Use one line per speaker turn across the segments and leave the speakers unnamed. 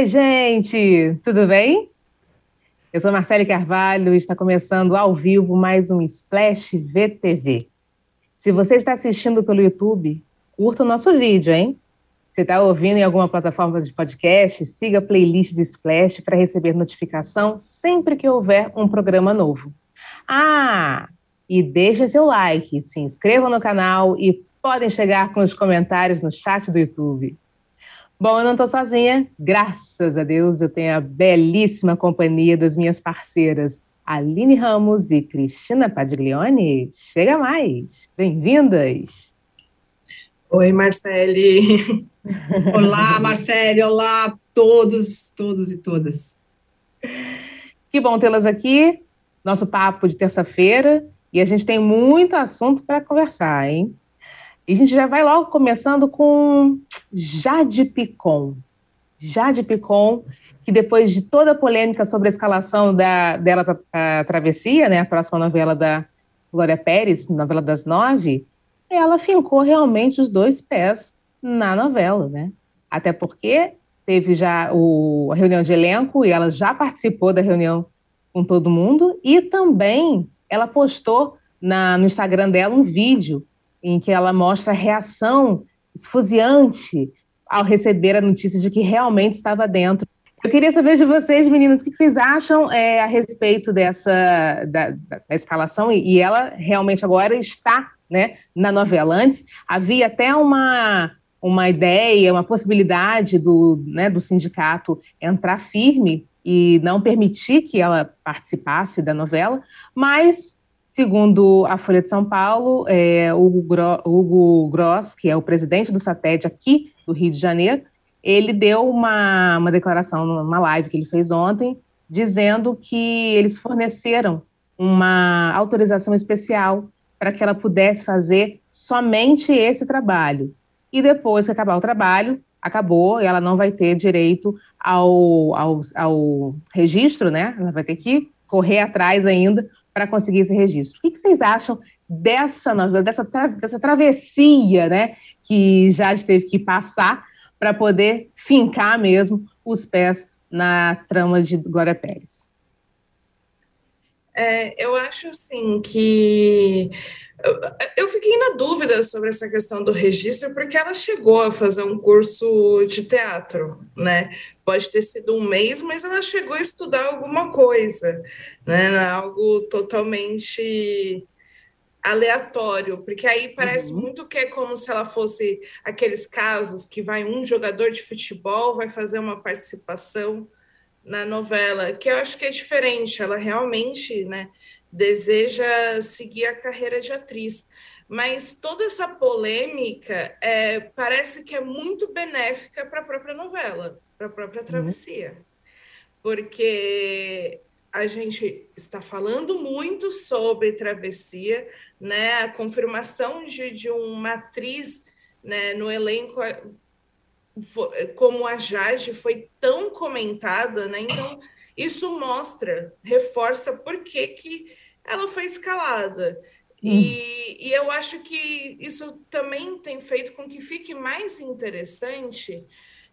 Oi, gente, tudo bem? Eu sou Marcele Carvalho e está começando ao vivo mais um Splash VTV. Se você está assistindo pelo YouTube, curta o nosso vídeo, hein? Se está ouvindo em alguma plataforma de podcast, siga a playlist de Splash para receber notificação sempre que houver um programa novo. Ah, e deixe seu like, se inscreva no canal e podem chegar com os comentários no chat do YouTube. Bom, eu não estou sozinha, graças a Deus eu tenho a belíssima companhia das minhas parceiras, Aline Ramos e Cristina Padiglione. Chega mais, bem-vindas!
Oi, Marcele! olá, Marcele! Olá, todos, todos e todas!
Que bom tê-las aqui, nosso papo de terça-feira, e a gente tem muito assunto para conversar, hein? E a gente já vai logo começando com Jade Picon. Jade Picon, que depois de toda a polêmica sobre a escalação da, dela para a Travessia, né, a próxima novela da Glória Pérez, novela das nove, ela fincou realmente os dois pés na novela, né? Até porque teve já o, a reunião de elenco e ela já participou da reunião com todo mundo e também ela postou na, no Instagram dela um vídeo em que ela mostra a reação esfuziante ao receber a notícia de que realmente estava dentro. Eu queria saber de vocês, meninas, o que vocês acham é, a respeito dessa da, da escalação e, e, ela realmente agora está, né, na novela. Antes havia até uma uma ideia, uma possibilidade do, né, do sindicato entrar firme e não permitir que ela participasse da novela, mas Segundo a Folha de São Paulo, é, Hugo, Gro Hugo Gross, que é o presidente do SATED aqui do Rio de Janeiro, ele deu uma, uma declaração numa live que ele fez ontem, dizendo que eles forneceram uma autorização especial para que ela pudesse fazer somente esse trabalho. E depois que acabar o trabalho, acabou, ela não vai ter direito ao, ao, ao registro, né? Ela vai ter que correr atrás ainda para conseguir esse registro. O que, que vocês acham dessa novela, dessa, tra dessa travessia né, que já teve que passar para poder fincar mesmo os pés na trama de Glória Pérez?
É, eu acho assim que eu fiquei na dúvida sobre essa questão do registro, porque ela chegou a fazer um curso de teatro, né? Pode ter sido um mês, mas ela chegou a estudar alguma coisa, né? Algo totalmente aleatório, porque aí parece uhum. muito que é como se ela fosse aqueles casos que vai um jogador de futebol vai fazer uma participação na novela, que eu acho que é diferente, ela realmente, né? deseja seguir a carreira de atriz. Mas toda essa polêmica é, parece que é muito benéfica para a própria novela, para a própria uhum. travessia. Porque a gente está falando muito sobre travessia, né? A confirmação de, de uma atriz né, no elenco como a Jade foi tão comentada, né? Então isso mostra, reforça por que, que ela foi escalada. Hum. E, e eu acho que isso também tem feito com que fique mais interessante,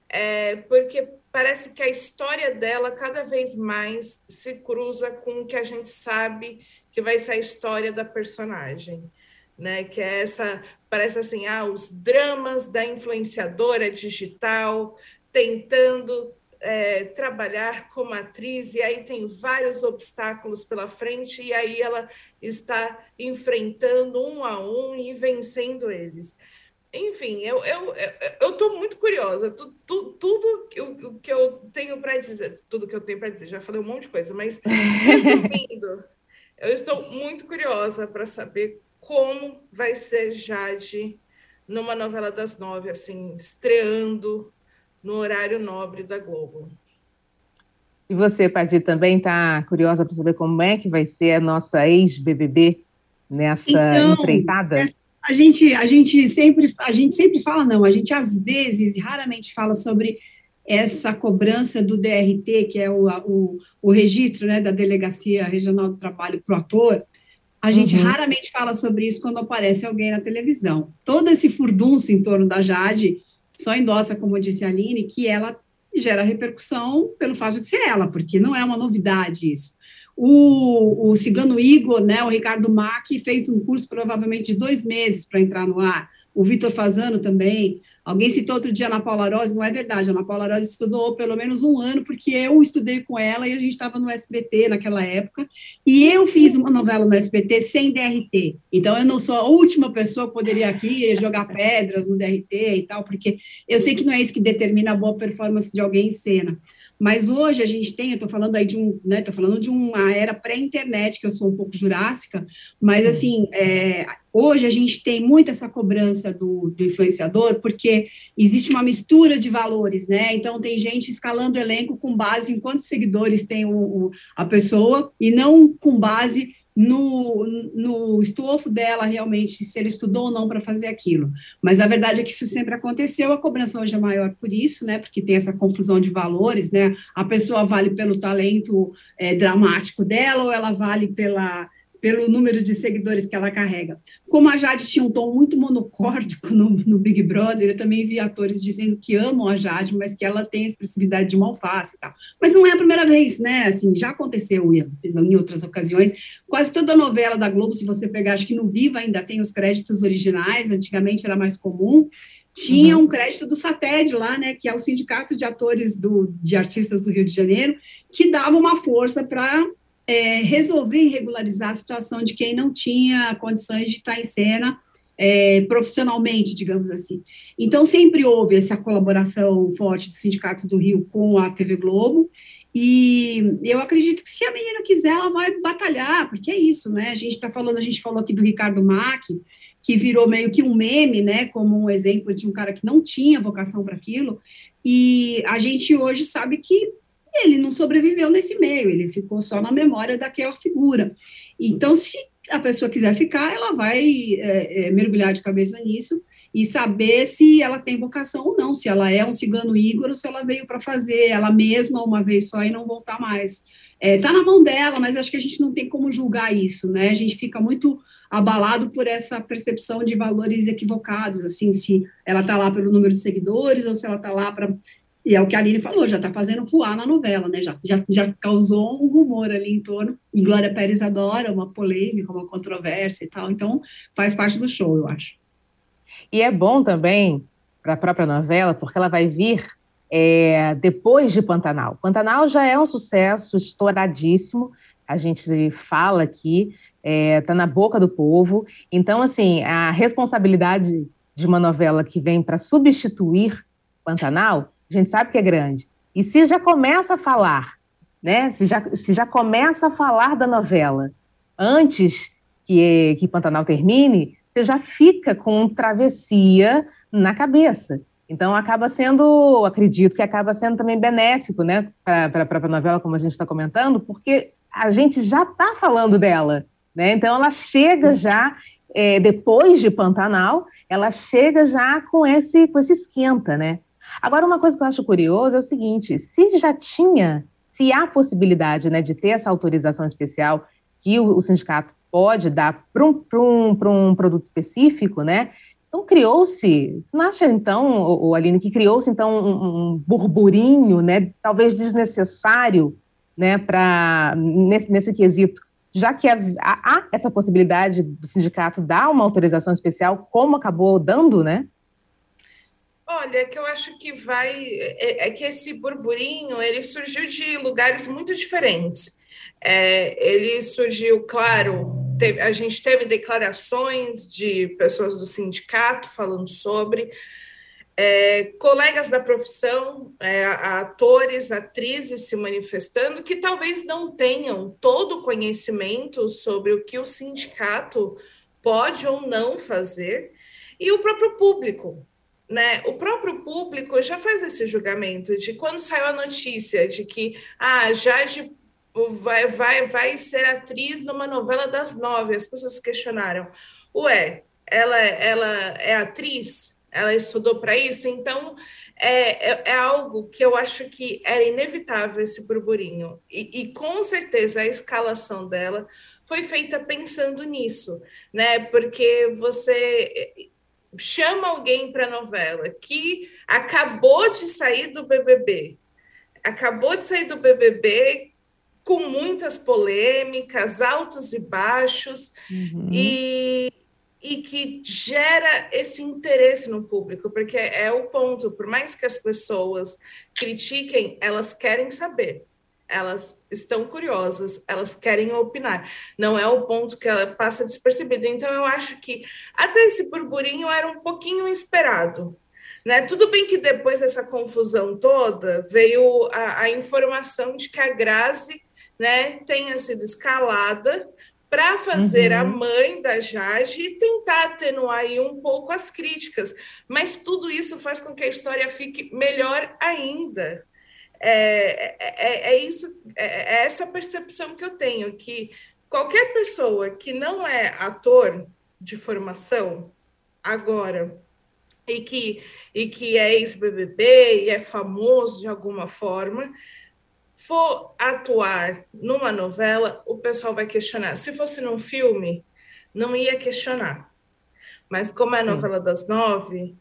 é, porque parece que a história dela cada vez mais se cruza com o que a gente sabe que vai ser a história da personagem. Né, que é essa, parece assim, ah, os dramas da influenciadora digital tentando é, trabalhar como atriz, e aí tem vários obstáculos pela frente, e aí ela está enfrentando um a um e vencendo eles. Enfim, eu estou eu, eu, muito curiosa. Tu, tu, tudo o que eu tenho para dizer, tudo que eu tenho para dizer, já falei um monte de coisa, mas resumindo, eu estou muito curiosa para saber como vai ser Jade numa novela das nove, assim, estreando no horário nobre da Globo.
E você, Paty, também está curiosa para saber como é que vai ser a nossa ex-BBB nessa então, empreitada? É,
a gente, a gente sempre, a gente sempre fala não, a gente às vezes, raramente fala sobre essa cobrança do DRT, que é o, o, o registro né, da Delegacia Regional do Trabalho para o ator, a gente uhum. raramente fala sobre isso quando aparece alguém na televisão. Todo esse furdunço em torno da Jade só endossa, como disse a Aline, que ela gera repercussão pelo fato de ser ela, porque não é uma novidade isso. O, o Cigano Igor, né, o Ricardo Mack, fez um curso provavelmente de dois meses para entrar no ar. O Vitor Fazano também. Alguém citou outro dia a Ana Paula Rose, não é verdade. A Ana Paula Rose estudou pelo menos um ano, porque eu estudei com ela e a gente estava no SBT naquela época. E eu fiz uma novela no SBT sem DRT. Então, eu não sou a última pessoa que poderia aqui jogar pedras no DRT e tal, porque eu sei que não é isso que determina a boa performance de alguém em cena. Mas hoje a gente tem, eu estou falando aí de um, né, estou falando de uma era pré-internet, que eu sou um pouco jurássica, mas uhum. assim, é, hoje a gente tem muito essa cobrança do, do, influenciador, porque existe uma mistura de valores, né? Então tem gente escalando o elenco com base em quantos seguidores tem o, o, a pessoa, e não com base no, no estofo dela realmente, se ele estudou ou não para fazer aquilo. Mas a verdade é que isso sempre aconteceu, a cobrança hoje é maior por isso, né? Porque tem essa confusão de valores, né? A pessoa vale pelo talento é, dramático dela ou ela vale pela pelo número de seguidores que ela carrega. Como a Jade tinha um tom muito monocórdico no, no, Big Brother, eu também vi atores dizendo que amam a Jade, mas que ela tem a expressividade de malface e tal. Mas não é a primeira vez, né? Assim, já aconteceu em, em outras ocasiões. Quase toda novela da Globo, se você pegar, acho que no Viva ainda tem os créditos originais, antigamente era mais comum, tinha uhum. um crédito do SATED lá, né, que é o Sindicato de Atores do, de Artistas do Rio de Janeiro, que dava uma força para é, resolver e regularizar a situação de quem não tinha condições de estar em cena é, profissionalmente, digamos assim. Então, sempre houve essa colaboração forte do Sindicato do Rio com a TV Globo, e eu acredito que se a menina quiser, ela vai batalhar, porque é isso, né? A gente está falando, a gente falou aqui do Ricardo Mack, que virou meio que um meme, né? Como um exemplo de um cara que não tinha vocação para aquilo, e a gente hoje sabe que ele não sobreviveu nesse meio, ele ficou só na memória daquela figura. Então, se a pessoa quiser ficar, ela vai é, é, mergulhar de cabeça nisso e saber se ela tem vocação ou não, se ela é um cigano Igor se ela veio para fazer ela mesma uma vez só e não voltar mais. Está é, tá na mão dela, mas acho que a gente não tem como julgar isso, né? A gente fica muito abalado por essa percepção de valores equivocados, assim, se ela está lá pelo número de seguidores ou se ela está lá para e é o que a Aline falou, já está fazendo voar na novela, né? Já, já, já causou um rumor ali em torno. E Glória Pérez adora uma polêmica, uma controvérsia e tal. Então, faz parte do show, eu acho.
E é bom também para a própria novela, porque ela vai vir é, depois de Pantanal. Pantanal já é um sucesso estouradíssimo, a gente fala aqui, está é, tá na boca do povo. Então, assim, a responsabilidade de uma novela que vem para substituir Pantanal a gente sabe que é grande. E se já começa a falar, né? Se já, se já começa a falar da novela antes que, que Pantanal termine, você já fica com travessia na cabeça. Então acaba sendo, acredito que acaba sendo também benéfico, né, para a novela, como a gente está comentando, porque a gente já está falando dela, né? Então ela chega já é, depois de Pantanal, ela chega já com esse com esse esquenta, né? Agora, uma coisa que eu acho curioso é o seguinte: se já tinha, se há possibilidade né, de ter essa autorização especial que o, o sindicato pode dar para um, um, um produto específico, né? Então criou-se, você não acha então, o, Aline, que criou-se então um, um, burburinho, né, talvez desnecessário, né, para nesse, nesse quesito, já que há, há, essa possibilidade do sindicato dar uma autorização especial, como acabou dando, né?
Olha, que eu acho que vai é, é, que esse burburinho ele surgiu de lugares muito diferentes. É, ele surgiu, claro, teve, a gente teve declarações de pessoas do sindicato falando sobre, é, colegas da profissão, é, atores, atrizes se manifestando, que talvez não tenham todo o conhecimento sobre o que o sindicato pode ou não fazer, e o próprio público né, o próprio público já faz esse julgamento de quando saiu a notícia de que ah, Jade vai, vai, vai ser atriz numa novela das nove, as pessoas questionaram, ué, ela, ela é atriz? Ela estudou para isso? Então, é, é, é, algo que eu acho que era inevitável esse burburinho. E, e com certeza a escalação dela foi feita pensando nisso, né? Porque você chama alguém para a novela que acabou de sair do BBB, acabou de sair do BBB com muitas polêmicas, altos e baixos, uhum. e, e que gera esse interesse no público, porque é o ponto, por mais que as pessoas critiquem, elas querem saber elas estão curiosas, elas querem opinar. Não é o ponto que ela passa despercebido. Então, eu acho que até esse burburinho era um pouquinho esperado. Né? Tudo bem que depois dessa confusão toda veio a, a informação de que a Grazi né, tenha sido escalada para fazer uhum. a mãe da Jade e tentar atenuar aí um pouco as críticas. Mas tudo isso faz com que a história fique melhor ainda. É, é, é, isso, é, é essa percepção que eu tenho, que qualquer pessoa que não é ator de formação agora e que, e que é ex-BBB e é famoso de alguma forma, for atuar numa novela, o pessoal vai questionar. Se fosse num filme, não ia questionar. Mas como é a novela das nove,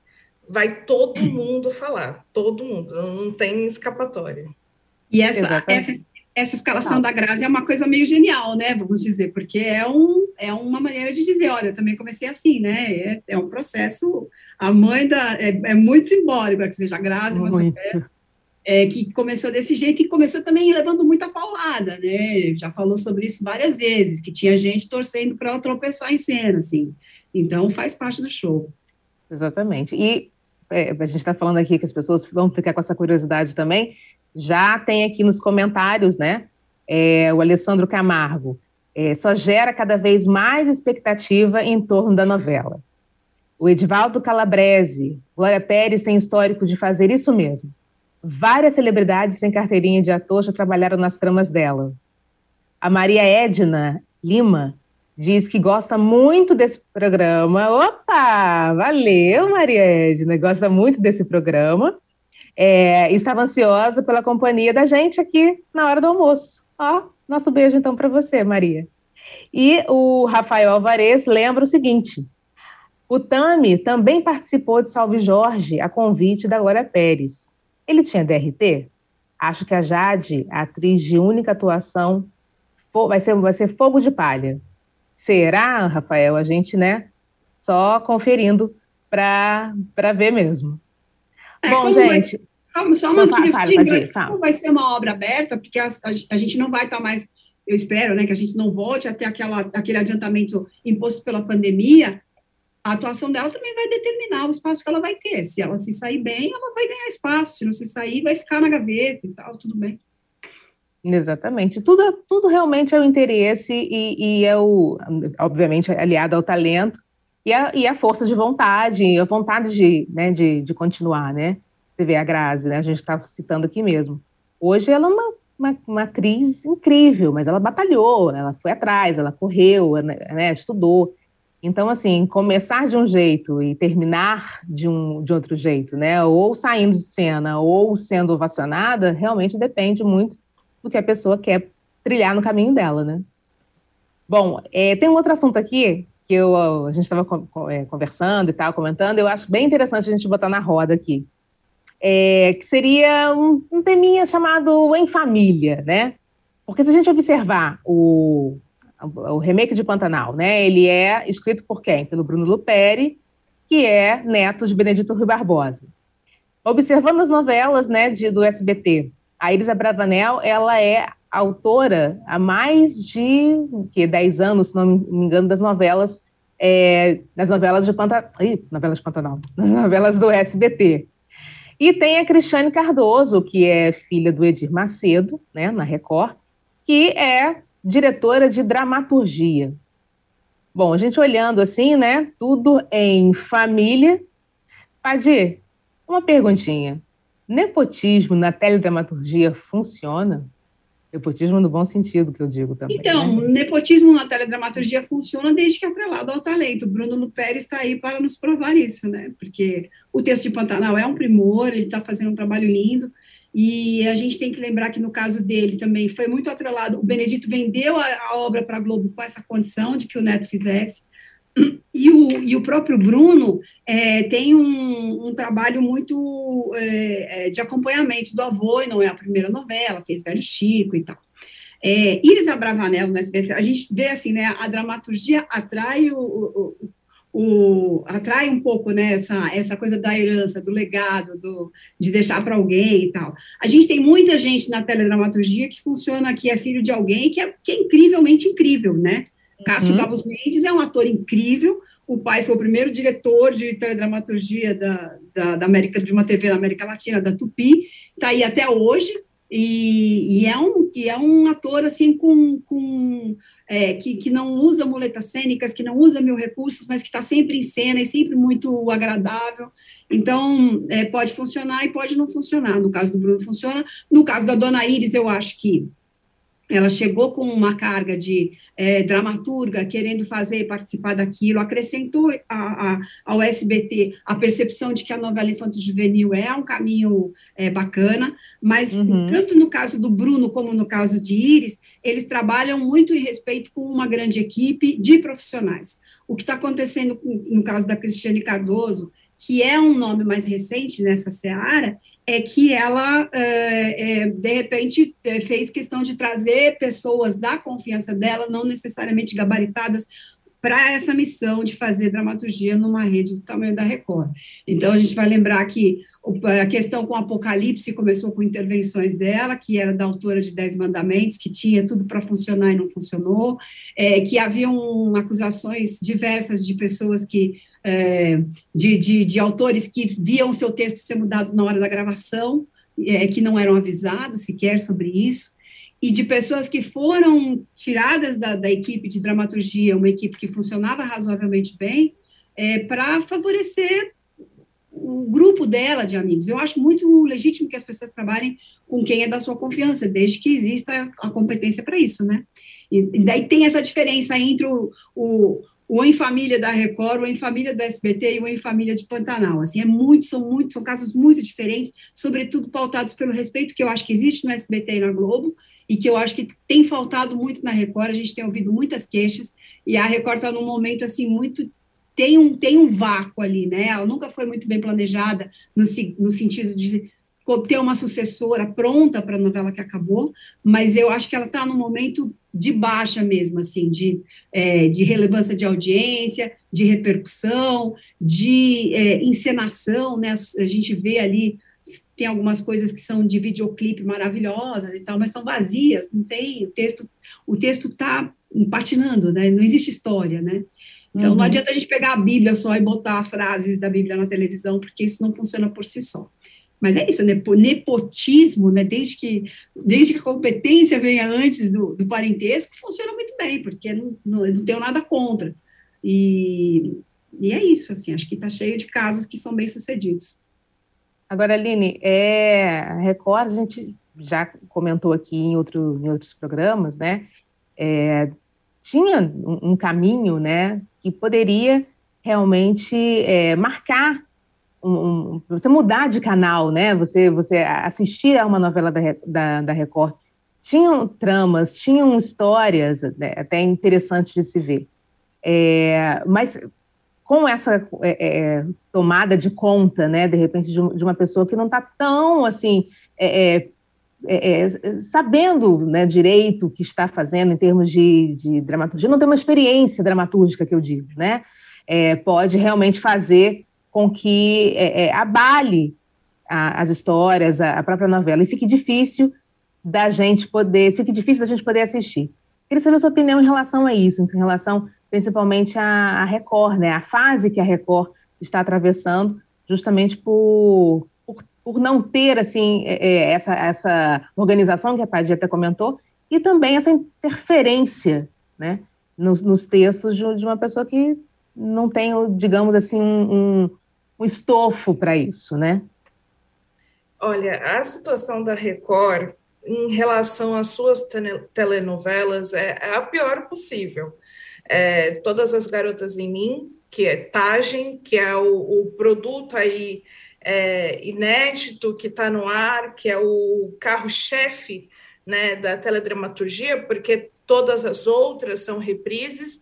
vai todo mundo falar, todo mundo, não tem escapatória.
E essa, essa, essa escalação da Grazi é uma coisa meio genial, né? Vamos dizer, porque é, um, é uma maneira de dizer, olha, eu também comecei assim, né? É, é um processo, a mãe da. É, é muito simbólico, é que seja a Grazi, mas é, que começou desse jeito e começou também levando muita paulada, né? Já falou sobre isso várias vezes, que tinha gente torcendo para ela tropeçar em cena, assim. Então faz parte do show.
Exatamente. E é, a gente está falando aqui que as pessoas vão ficar com essa curiosidade também, já tem aqui nos comentários, né? É, o Alessandro Camargo. É, só gera cada vez mais expectativa em torno da novela. O Edivaldo Calabrese. Glória Pérez tem histórico de fazer isso mesmo. Várias celebridades sem carteirinha de ator já trabalharam nas tramas dela. A Maria Edna Lima diz que gosta muito desse programa. Opa! Valeu, Maria Edna, gosta muito desse programa. É, estava ansiosa pela companhia da gente aqui na hora do almoço. Ó, nosso beijo então para você, Maria. E o Rafael Alvarez lembra o seguinte: o Tami também participou de Salve Jorge a convite da Glória Pérez. Ele tinha DRT? Acho que a Jade, a atriz de única atuação, vai ser, vai ser fogo de palha. Será, Rafael? A gente, né, só conferindo para ver mesmo.
É, Bom, gente. Vai, só uma notícia como vai ser uma obra aberta, porque a, a, a gente não vai estar tá mais, eu espero, né, que a gente não volte até aquela, aquele adiantamento imposto pela pandemia. A atuação dela também vai determinar o espaço que ela vai ter. Se ela se sair bem, ela vai ganhar espaço. Se não se sair, vai ficar na gaveta e tal, tudo bem.
Exatamente. Tudo, tudo realmente é o interesse e, e é o, obviamente, aliado ao talento e a, e a força de vontade, a vontade de, né, de, de continuar, né? Você vê a Grazi, né? A gente está citando aqui mesmo. Hoje ela é uma, uma, uma, atriz incrível, mas ela batalhou, ela foi atrás, ela correu, né, né, estudou. Então, assim, começar de um jeito e terminar de um de outro jeito, né? Ou saindo de cena ou sendo ovacionada, realmente depende muito do que a pessoa quer trilhar no caminho dela, né? Bom, é, tem um outro assunto aqui que eu, a gente estava é, conversando e tal, comentando, eu acho bem interessante a gente botar na roda aqui, é, que seria um, um teminha chamado Em Família, né? Porque se a gente observar o, o remake de Pantanal, né? Ele é escrito por quem? Pelo Bruno Luperi, que é neto de Benedito Rui Barbosa. Observando as novelas, né, de, do SBT, a Iris Abravanel, ela é autora há mais de que 10 anos, se não me engano, das novelas, é, das novelas de Pantanal, novelas de Pantanal, das novelas do SBT. E tem a Cristiane Cardoso, que é filha do Edir Macedo, né, na Record, que é diretora de dramaturgia. Bom, a gente olhando assim, né, tudo em família. Padir, uma perguntinha. Nepotismo na teledramaturgia funciona? Nepotismo no bom sentido, que eu digo também.
Então, né? nepotismo na teledramaturgia funciona desde que é atrelado ao talento. Bruno Luperi está aí para nos provar isso, né? Porque o texto de Pantanal é um primor, ele está fazendo um trabalho lindo, e a gente tem que lembrar que no caso dele também foi muito atrelado. O Benedito vendeu a, a obra para a Globo com essa condição de que o Neto fizesse. E o, e o próprio Bruno é, tem um, um, trabalho muito é, é, de acompanhamento do avô, e não é a primeira novela, fez Velho Chico e tal. É, Iris Abravanel, no SBT, a gente vê assim, né, a dramaturgia atrai o, o, o, atrai um pouco né, essa, essa coisa da herança, do legado, do, de deixar para alguém e tal. A gente tem muita gente na teledramaturgia que funciona, que é filho de alguém que é, que é incrivelmente incrível, né? Cássio uhum. Cabos Mendes é um ator incrível, o pai foi o primeiro diretor de teledramaturgia da, da, da América, de uma TV na América Latina, da Tupi, está aí até hoje, e, e, é um, e é um ator assim com, com é, que, que não usa muletas cênicas, que não usa mil recursos, mas que está sempre em cena e sempre muito agradável. Então é, pode funcionar e pode não funcionar. No caso do Bruno funciona. No caso da Dona Iris, eu acho que ela chegou com uma carga de é, dramaturga, querendo fazer participar daquilo, acrescentou a, a, ao SBT a percepção de que a novela infanto-juvenil é um caminho é, bacana, mas uhum. tanto no caso do Bruno como no caso de Iris, eles trabalham muito em respeito com uma grande equipe de profissionais. O que está acontecendo no caso da Cristiane Cardoso que é um nome mais recente nessa seara, é que ela, é, é, de repente, é, fez questão de trazer pessoas da confiança dela, não necessariamente gabaritadas, para essa missão de fazer dramaturgia numa rede do tamanho da Record. Então, a gente vai lembrar que a questão com o Apocalipse começou com intervenções dela, que era da autora de Dez Mandamentos, que tinha tudo para funcionar e não funcionou, é, que haviam acusações diversas de pessoas que é, de, de, de, autores que viam seu texto ser mudado na hora da gravação, é, que não eram avisados sequer sobre isso, e de pessoas que foram tiradas da, da equipe de dramaturgia, uma equipe que funcionava razoavelmente bem, é, para favorecer o grupo dela de amigos. Eu acho muito legítimo que as pessoas trabalhem com quem é da sua confiança, desde que exista a competência para isso, né? E, e, daí tem essa diferença entre o, o o Em Família da Record, o Em Família do SBT e o Em Família de Pantanal. Assim, é muito, são muito, são casos muito diferentes, sobretudo pautados pelo respeito que eu acho que existe no SBT e na Globo, e que eu acho que tem faltado muito na Record, a gente tem ouvido muitas queixas, e a Record está num momento, assim, muito tem um, tem um vácuo ali, né? Ela nunca foi muito bem planejada no, no sentido de ter uma sucessora pronta para a novela que acabou, mas eu acho que ela está num momento de baixa mesmo, assim, de, é, de relevância de audiência, de repercussão, de é, encenação, né? A gente vê ali, tem algumas coisas que são de videoclipe maravilhosas e tal, mas são vazias, não tem, o texto, o texto está patinando, né? Não existe história, né? Então, uhum. não adianta a gente pegar a Bíblia só e botar as frases da Bíblia na televisão, porque isso não funciona por si só. Mas é isso, nepotismo, né, desde, que, desde que a competência venha antes do, do parentesco, funciona muito bem, porque não, não, não tenho nada contra. E, e é isso, assim, acho que está cheio de casos que são bem-sucedidos.
Agora, Aline, é, a Record, a gente já comentou aqui em, outro, em outros programas, né, é, tinha um, um, caminho, né, que poderia realmente é, marcar um, você mudar de canal, né? Você, você assistir a uma novela da, da, da Record. Tinham tramas, tinham histórias né, até interessantes de se ver. É, mas com essa é, é, tomada de conta, né, de repente, de, de uma pessoa que não está tão assim é, é, é, sabendo né, direito o que está fazendo em termos de, de, dramaturgia, não tem uma experiência dramatúrgica que eu digo, né? pode realmente fazer com que é, é, abale a, as histórias, a, a, própria novela, e fique difícil da gente poder, fique difícil da gente poder assistir. Queria saber a sua opinião em relação a isso, em relação principalmente à, à Record, né, a fase que a Record está atravessando, justamente por, por, por não ter assim é, é essa, essa organização que a Padia até comentou, e também essa interferência né, nos, nos textos de, de, uma pessoa que não tem, digamos assim, um, um estofo para isso, né?
Olha, a situação da Record em relação às suas telenovelas é, é a pior possível. É, Todas as Garotas em Mim, que é Tagem, que é o, o produto aí é, inédito que está no ar, que é o carro-chefe né, da teledramaturgia, porque todas as outras são reprises,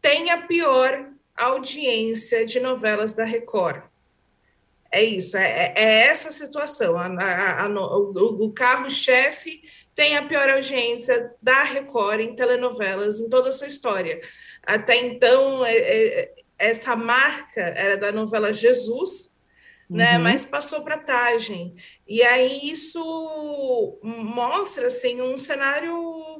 tem a pior audiência de novelas da Record. É isso, é, é, é essa situação. A, a, a, o, o carro-chefe tem a pior audiência da Record em telenovelas em toda a sua história. Até então, é, é, essa marca era da novela Jesus, né? Uhum. Mas passou para Tagem. E aí isso mostra assim um cenário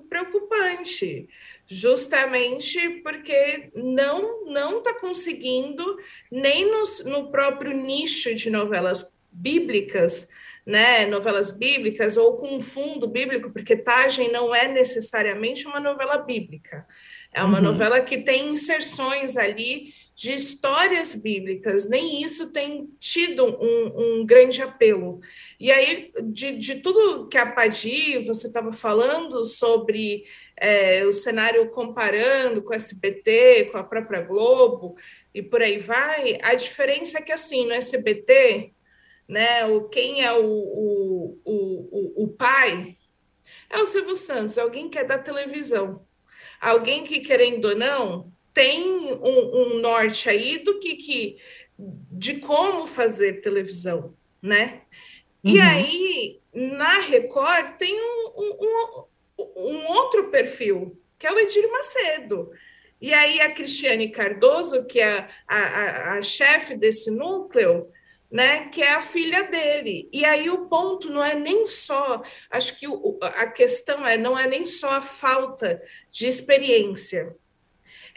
preocupante, justamente porque não não está conseguindo nem no, no próprio nicho de novelas bíblicas né, novelas bíblicas ou com um fundo bíblico, porque Tagem não é necessariamente uma novela bíblica. É uma uhum. novela que tem inserções ali de histórias bíblicas, nem isso tem tido um, um grande apelo. E aí, de, de, tudo que a Padi, você estava falando sobre é, o cenário comparando com o SBT, com a própria Globo, e por aí vai, a diferença é que, assim, no SBT, né, o, quem é o, o, o, o pai é o Silvio Santos, alguém que é da televisão. Alguém que, querendo ou não, tem um, um norte aí do que, que de como fazer televisão, né? Uhum. E aí, na Record, tem um, um, um, outro perfil, que é o Edir Macedo. E aí, a Cristiane Cardoso, que é a, a, a chefe desse núcleo, né, que é a filha dele. E aí o ponto não é nem só, acho que o, a questão é não é nem só a falta de experiência,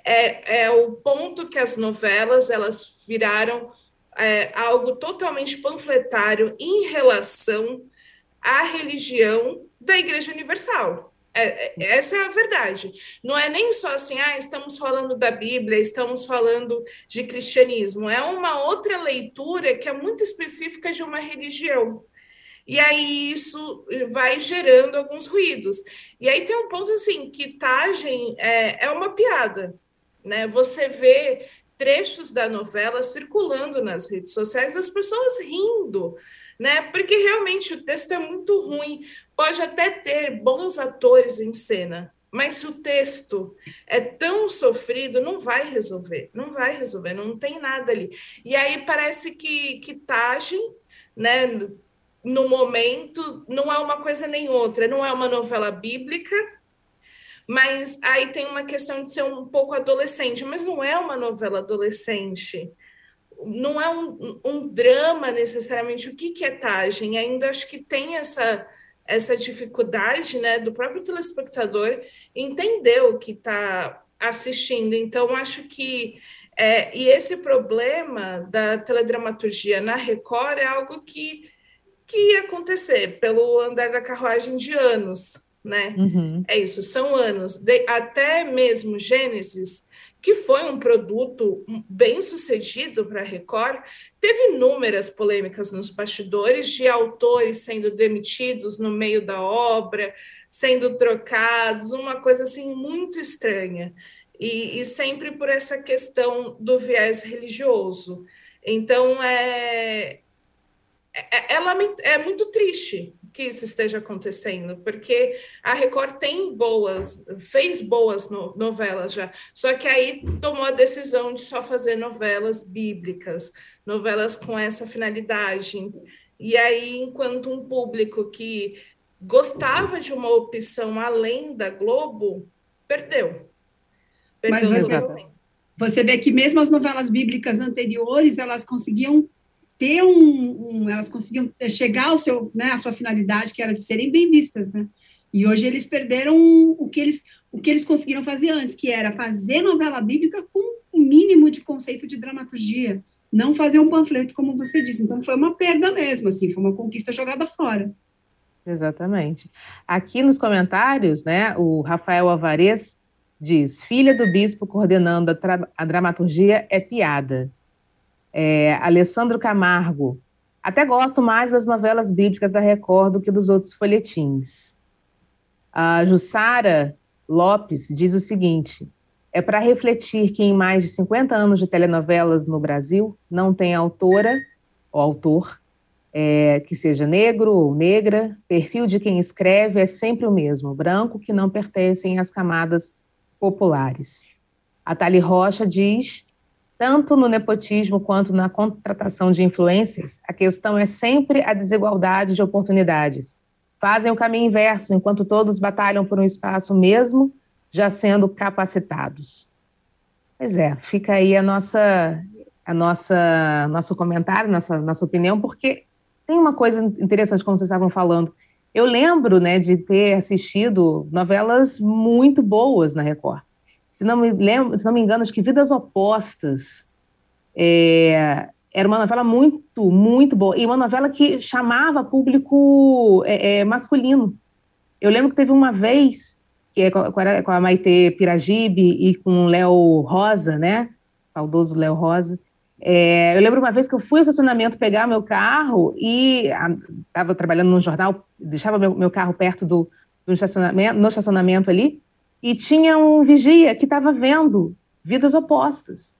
é, é o ponto que as novelas elas viraram é, algo totalmente panfletário em relação à religião da Igreja Universal. É, é, essa é a verdade. Não é nem só assim, ah, estamos falando da Bíblia, estamos falando de cristianismo. É uma outra leitura que é muito específica de uma religião. E aí isso vai gerando alguns ruídos. E aí tem um ponto assim que Tagem é, é uma piada né? Você vê trechos da novela circulando nas redes sociais, as pessoas rindo, né? Porque realmente o texto é muito ruim. Pode até ter bons atores em cena, mas se o texto é tão sofrido, não vai resolver, não vai resolver, não tem nada ali. E aí parece que, que Tagem, né, no momento, não é uma coisa nem outra, não é uma novela bíblica, mas aí tem uma questão de ser um pouco adolescente, mas não é uma novela adolescente. Não é um, um drama necessariamente. O que, que é Tagem? Ainda acho que tem essa, essa dificuldade né, do próprio telespectador entender o que está assistindo. Então, acho que. É, e esse problema da teledramaturgia na Record é algo que, que ia acontecer pelo andar da carruagem de anos né? Uhum. É isso, são anos. De, até mesmo Gênesis, que foi um produto bem sucedido para a Record, teve inúmeras polêmicas nos bastidores de autores sendo demitidos no meio da obra, sendo trocados, uma coisa assim muito estranha. E, e sempre por essa questão do viés religioso. Então, é, é, é, é muito triste que isso esteja acontecendo, porque a Record tem boas, fez boas no, novelas já, só que aí tomou a decisão de só fazer novelas bíblicas, novelas com essa finalidade. E aí, enquanto um público que gostava de uma opção além da Globo, perdeu.
perdeu Mas você, você vê que mesmo as novelas bíblicas anteriores, elas conseguiam ter um, um, elas conseguiam chegar ao seu, né, à sua finalidade, que era de serem bem vistas, né? E hoje eles perderam o que eles, o que eles conseguiram fazer antes, que era fazer novela bíblica com o mínimo de conceito de dramaturgia, não fazer um panfleto, como você disse. Então foi uma perda mesmo, assim, foi uma conquista jogada fora.
Exatamente. Aqui nos comentários, né, o Rafael Avarez diz: filha do bispo coordenando a, a dramaturgia é piada. É, Alessandro Camargo. Até gosto mais das novelas bíblicas da Record do que dos outros folhetins. A Jussara Lopes diz o seguinte: é para refletir que em mais de 50 anos de telenovelas no Brasil não tem autora ou autor é, que seja negro ou negra, perfil de quem escreve é sempre o mesmo, branco, que não pertencem às camadas populares. A Tali Rocha diz tanto no nepotismo quanto na contratação de influencers, a questão é sempre a desigualdade de oportunidades. Fazem o caminho inverso, enquanto todos batalham por um espaço mesmo, já sendo capacitados. Pois é, fica aí a nossa, a nossa, nosso comentário, nossa, nossa opinião, porque tem uma coisa interessante, como vocês estavam falando. Eu lembro, né, de ter assistido novelas muito boas na Record se não me lembro, se não me engano, acho que Vidas Opostas. É, era uma novela muito, muito boa. E uma novela que chamava público é, é, masculino. Eu lembro que teve uma vez, que é com, com a Maite Piragibe e com o Léo Rosa, né? Saudoso Léo Rosa. É, eu lembro uma vez que eu fui ao estacionamento pegar meu carro e estava trabalhando num jornal, deixava meu, meu carro perto do, do estacionamento, no estacionamento ali, e tinha um vigia que estava vendo vidas opostas.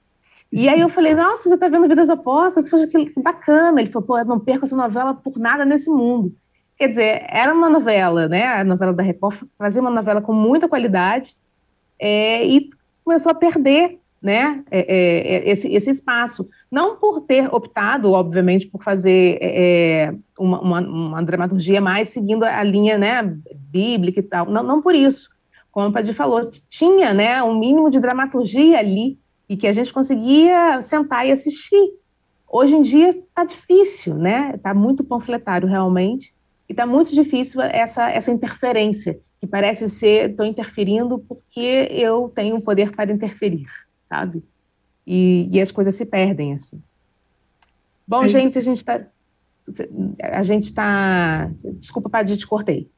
E aí eu falei, nossa, você está vendo vidas opostas? Poxa, que bacana. Ele falou, pô, não perco essa novela por nada nesse mundo. Quer dizer, era uma novela, né? A novela da Record fazia uma novela com muita qualidade é, e começou a perder né, é, é, é esse, esse espaço. Não por ter optado, obviamente, por fazer é, é, uma, uma, uma, dramaturgia mais seguindo a linha né, bíblica e tal. Não, não por isso como o Padir falou, tinha né, um mínimo de dramaturgia ali e que a gente conseguia sentar e assistir. Hoje em dia está difícil, né? Está muito panfletário realmente e está muito difícil essa, essa interferência que parece ser estou interferindo porque eu tenho poder para interferir, sabe? E, e as coisas se perdem assim. Bom, gente, a gente está a gente está desculpa, Padir, te cortei.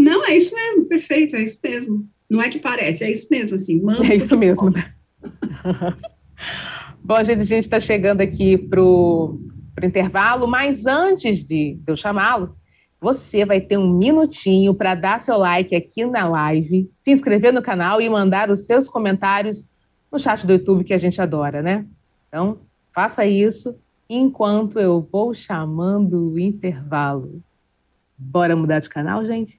Não, é isso mesmo, perfeito, é isso mesmo. Não é que parece, é isso mesmo, assim.
Manda é isso mesmo. Bom, gente, a gente está chegando aqui para o intervalo, mas antes de, de eu chamá-lo, você vai ter um minutinho para dar seu like aqui na live, se inscrever no canal e mandar os seus comentários no chat do YouTube, que a gente adora, né? Então, faça isso enquanto eu vou chamando o intervalo. Bora mudar de canal, gente?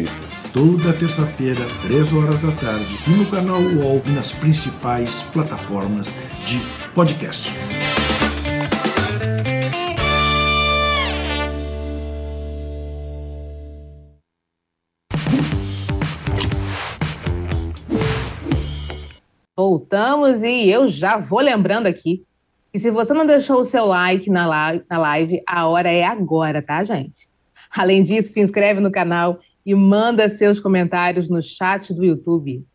Toda terça-feira, 3 horas da tarde, no canal UOL e nas principais plataformas de podcast.
Voltamos e eu já vou lembrando aqui que se você não deixou o seu like na live, a hora é agora, tá, gente? Além disso, se inscreve no canal e manda seus comentários no chat do YouTube.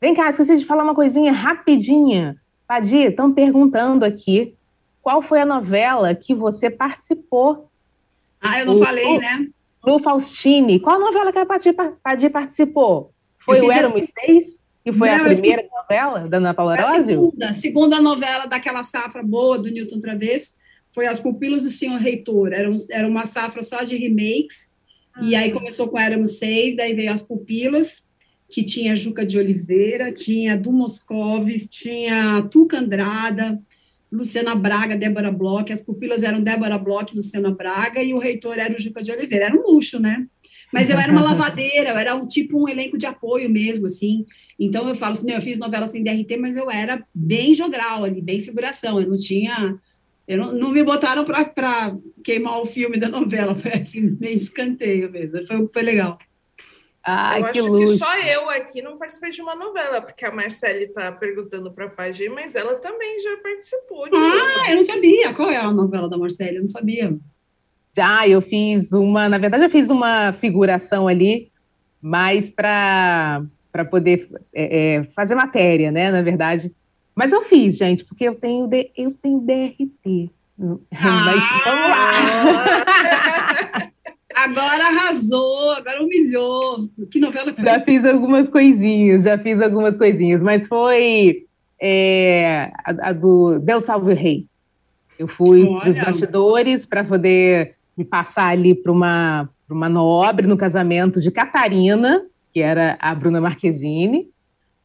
Vem cá, esqueci de falar uma coisinha rapidinha. Padir, estão perguntando aqui qual foi a novela que você participou.
Ah, eu não o, falei, né?
No Faustini. Qual novela que a Padir, participou? Foi o Éramos Seis? Que foi Não, a primeira eu... novela da Ana Paula
A segunda, segunda novela daquela safra boa do Newton Travesso foi As Pupilas do Senhor Reitor. Era, um, era uma safra só de remakes. E aí começou com Éramos Seis, daí veio As Pupilas, que tinha Juca de Oliveira, tinha Du Moscovis, tinha Tuca Andrada, Luciana Braga, Débora Bloch. As Pupilas eram Débora Bloch e Luciana Braga, e o Reitor era o Juca de Oliveira. Era um luxo, né? Mas eu era uma lavadeira, eu era um, tipo um elenco de apoio mesmo, assim. Então eu falo assim, eu fiz novela sem DRT, mas eu era bem jogral ali, bem figuração. Eu não tinha. Eu não, não me botaram para queimar o filme da novela, foi assim, bem escanteio mesmo. Foi, foi legal.
Ai, eu que acho que só eu aqui não participei de uma novela, porque a Marcele está perguntando para a Pagi, mas ela também já participou.
De ah, uma. eu não sabia. Qual é a novela da Marcele? Eu não sabia.
Já, eu fiz uma, na verdade, eu fiz uma figuração ali, mais para para poder é, é, fazer matéria, né? Na verdade. Mas eu fiz, gente, porque eu tenho, eu tenho DRT. Ah! Mas vamos lá.
Agora arrasou, agora humilhou. Que novela que
Já fiz algumas coisinhas, já fiz algumas coisinhas, mas foi é, a, a, do Del Salve Rei. Eu fui para os bastidores para poder me passar ali para uma, uma nobre no casamento de Catarina, que era a Bruna Marquezine,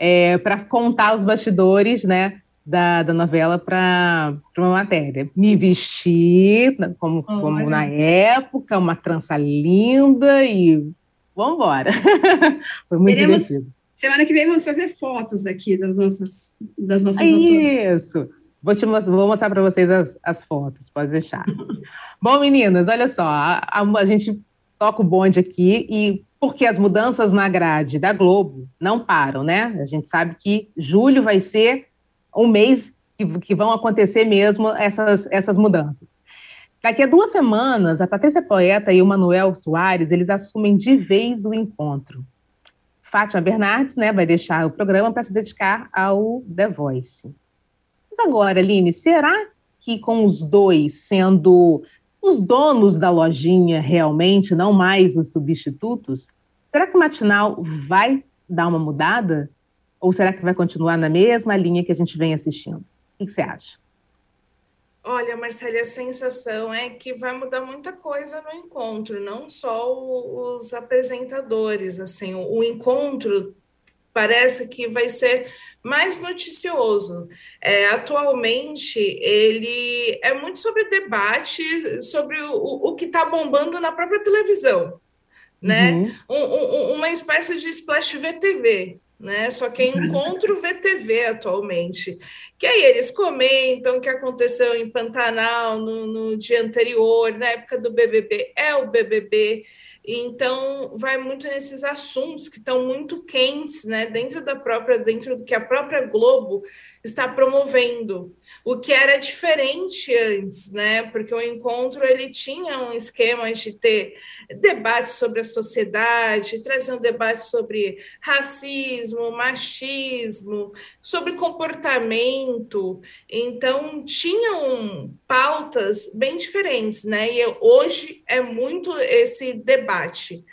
é, para contar os bastidores, né? da, da novela para uma matéria. Me vesti como, como na época, uma trança linda e vamos embora. Foi muito Teremos, divertido.
Semana que vem vamos fazer fotos aqui das nossas das nossas
Isso. Vou, te, vou mostrar para vocês as, as fotos, pode deixar. Bom, meninas, olha só, a, a, a gente toca o bonde aqui e porque as mudanças na grade da Globo não param, né? A gente sabe que julho vai ser um mês que, que vão acontecer mesmo essas, essas mudanças. Daqui a duas semanas, a Patrícia Poeta e o Manuel Soares, eles assumem de vez o encontro. Fátima Bernardes né, vai deixar o programa para se dedicar ao The Voice. Mas agora, Aline, será que com os dois sendo os donos da lojinha realmente, não mais os substitutos, será que o matinal vai dar uma mudada? Ou será que vai continuar na mesma linha que a gente vem assistindo? O que você acha?
Olha, Marcela, a sensação é que vai mudar muita coisa no encontro, não só os apresentadores. Assim, o encontro parece que vai ser mais noticioso. É, atualmente, ele é muito sobre debate, sobre o, o que está bombando na própria televisão, né? Uhum. Um, um, uma espécie de splash VTV né? Só que é encontro VTV atualmente. Que aí eles comentam o que aconteceu em Pantanal no, no dia anterior, na época do BBB, é o BBB. Então, vai muito nesses assuntos que estão muito quentes, né, dentro da própria, dentro do que a própria Globo está promovendo, o que era diferente antes, né, porque o encontro ele tinha um esquema de ter debates sobre a sociedade, trazer um debate sobre racismo, machismo, sobre comportamento, então tinham pautas bem diferentes, né, e hoje é muito esse debate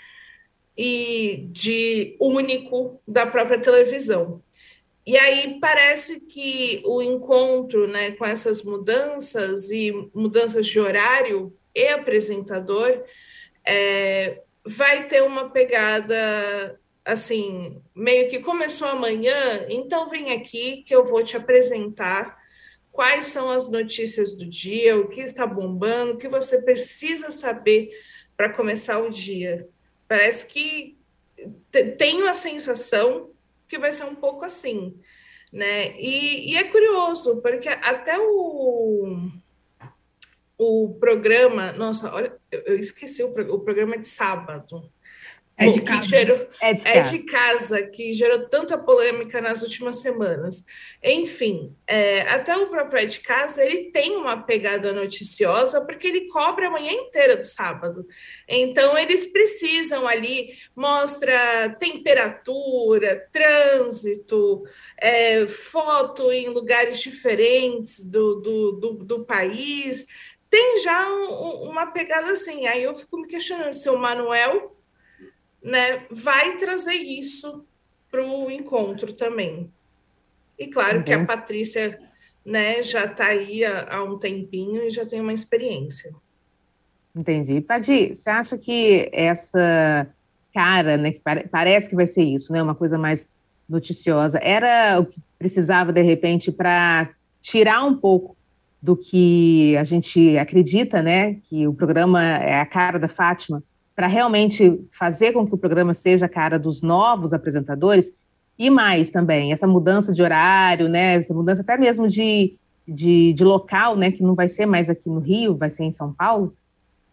e de único da própria televisão. E aí parece que o encontro né, com essas mudanças e mudanças de horário e apresentador é, vai ter uma pegada assim, meio que começou amanhã, então vem aqui que eu vou te apresentar quais são as notícias do dia, o que está bombando, o que você precisa saber para começar o dia. Parece que tenho a sensação que vai ser um pouco assim, né? E, e é curioso, porque até o, o programa, nossa, olha, eu esqueci o, o programa de sábado, é de, casa. Gerou, é, de é de casa, que gerou tanta polêmica nas últimas semanas. Enfim, é, até o próprio É de Casa, ele tem uma pegada noticiosa, porque ele cobre a manhã inteira do sábado. Então, eles precisam ali, mostra temperatura, trânsito, é, foto em lugares diferentes do, do, do, do país, tem já um, uma pegada assim. Aí eu fico me questionando se o Manuel né, vai trazer isso para o encontro também. E claro uhum. que a uhum. Patrícia né, já está aí há, há, um tempinho e já tem uma experiência.
Entendi. Padi, você acha que essa cara, né, que pare parece que vai ser isso, né, uma coisa mais noticiosa, era o que precisava, de repente, para tirar um pouco do que a gente acredita, né, que o programa é a cara da Fátima, para realmente fazer com que o programa seja a cara dos novos apresentadores, e mais também, essa mudança de horário, né, essa mudança até mesmo de, de, de local, né, que não vai ser mais aqui no Rio, vai ser em São Paulo,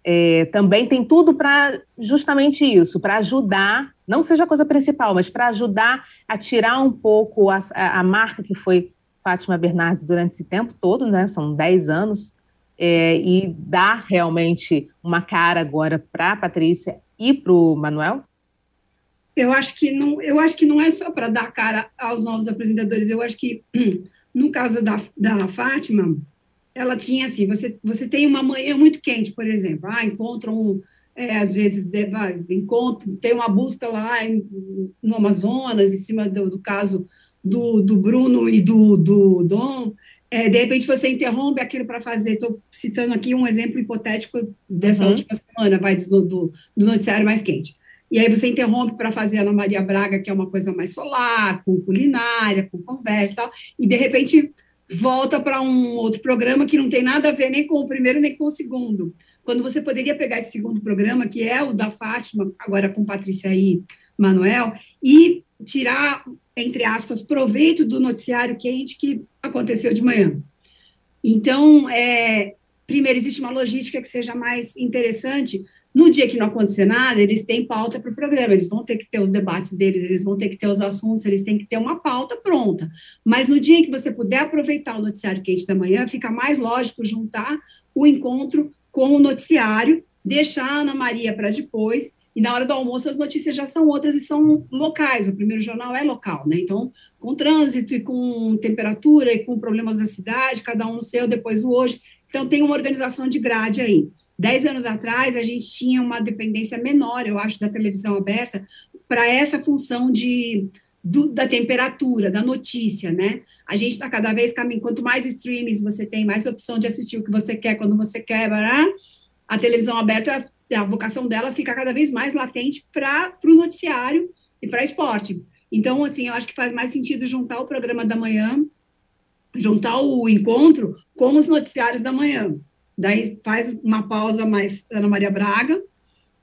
é, também tem tudo para justamente isso, para ajudar, não seja a coisa principal, mas para ajudar a tirar um pouco a, a, marca que foi Fátima Bernardes durante esse tempo todo, né, são 10 anos, é, e dar realmente uma cara agora para a Patrícia e para o Manuel?
eu acho que não, eu acho que não é só para dar cara aos novos apresentadores. Eu acho que no caso da, da Fátima, ela tinha assim, você você tem uma manhã muito quente, por exemplo, ah, encontram é, às vezes encontro, tem uma busca lá em, no Amazonas, em cima do, do caso do, do, Bruno e do, do Dom, é, de repente você interrompe aquilo para fazer, estou citando aqui um exemplo hipotético dessa uhum. última semana, vai do, do, do noticiário mais quente. E aí você interrompe para fazer a Ana Maria Braga, que é uma coisa mais solar, com culinária, com conversa e tal, e de repente volta para um outro programa que não tem nada a ver nem com o primeiro nem com o segundo quando você poderia pegar esse segundo programa, que é o da Fátima, agora com Patrícia e Manuel, e tirar, entre aspas, proveito do noticiário quente que aconteceu de manhã. Então, é, primeiro, existe uma logística que seja mais interessante. No dia que não acontecer nada, eles têm pauta para o programa, eles vão ter que ter os debates deles, eles vão ter que ter os assuntos, eles têm que ter uma pauta pronta. Mas no dia em que você puder aproveitar o noticiário quente da manhã, fica mais lógico juntar o encontro com o noticiário, deixar a Ana Maria para depois, e na hora do almoço as notícias já são outras e são locais, o primeiro jornal é local, né? Então, com trânsito e com temperatura e com problemas da cidade, cada um no seu, depois o hoje. Então, tem uma organização de grade aí. Dez anos atrás, a gente tinha uma dependência menor, eu acho, da televisão aberta para essa função de do, da temperatura, da notícia, né? A gente está cada vez caminhando, quanto mais streams você tem, mais opção de assistir o que você quer, quando você quer, a televisão aberta, a vocação dela fica cada vez mais latente para o noticiário e para esporte. Então, assim, eu acho que faz mais sentido juntar o programa da manhã, juntar o encontro com os noticiários da manhã. Daí faz uma pausa mais Ana Maria Braga,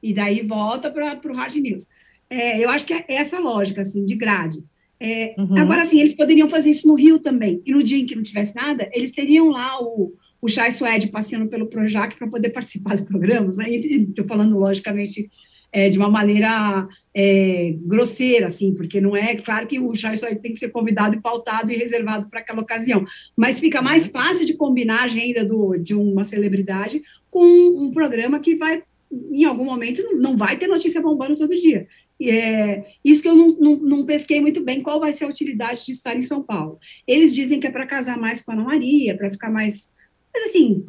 e daí volta para o Hard News. É, eu acho que é essa lógica, assim, de grade. É, uhum. Agora, assim, eles poderiam fazer isso no Rio também. E no dia em que não tivesse nada, eles teriam lá o, o Chay Suede passeando pelo Projac para poder participar do programa. Estou falando, logicamente, é, de uma maneira é, grosseira, assim, porque não é claro que o Chay Suede tem que ser convidado e pautado e reservado para aquela ocasião. Mas fica mais uhum. fácil de combinar a agenda do, de uma celebridade com um programa que vai em algum momento não vai ter notícia bombando todo dia. É, isso que eu não, não, não, pesquei muito bem, qual vai ser a utilidade de estar em São Paulo. Eles dizem que é para casar mais com a Ana Maria, para ficar mais. Mas, assim,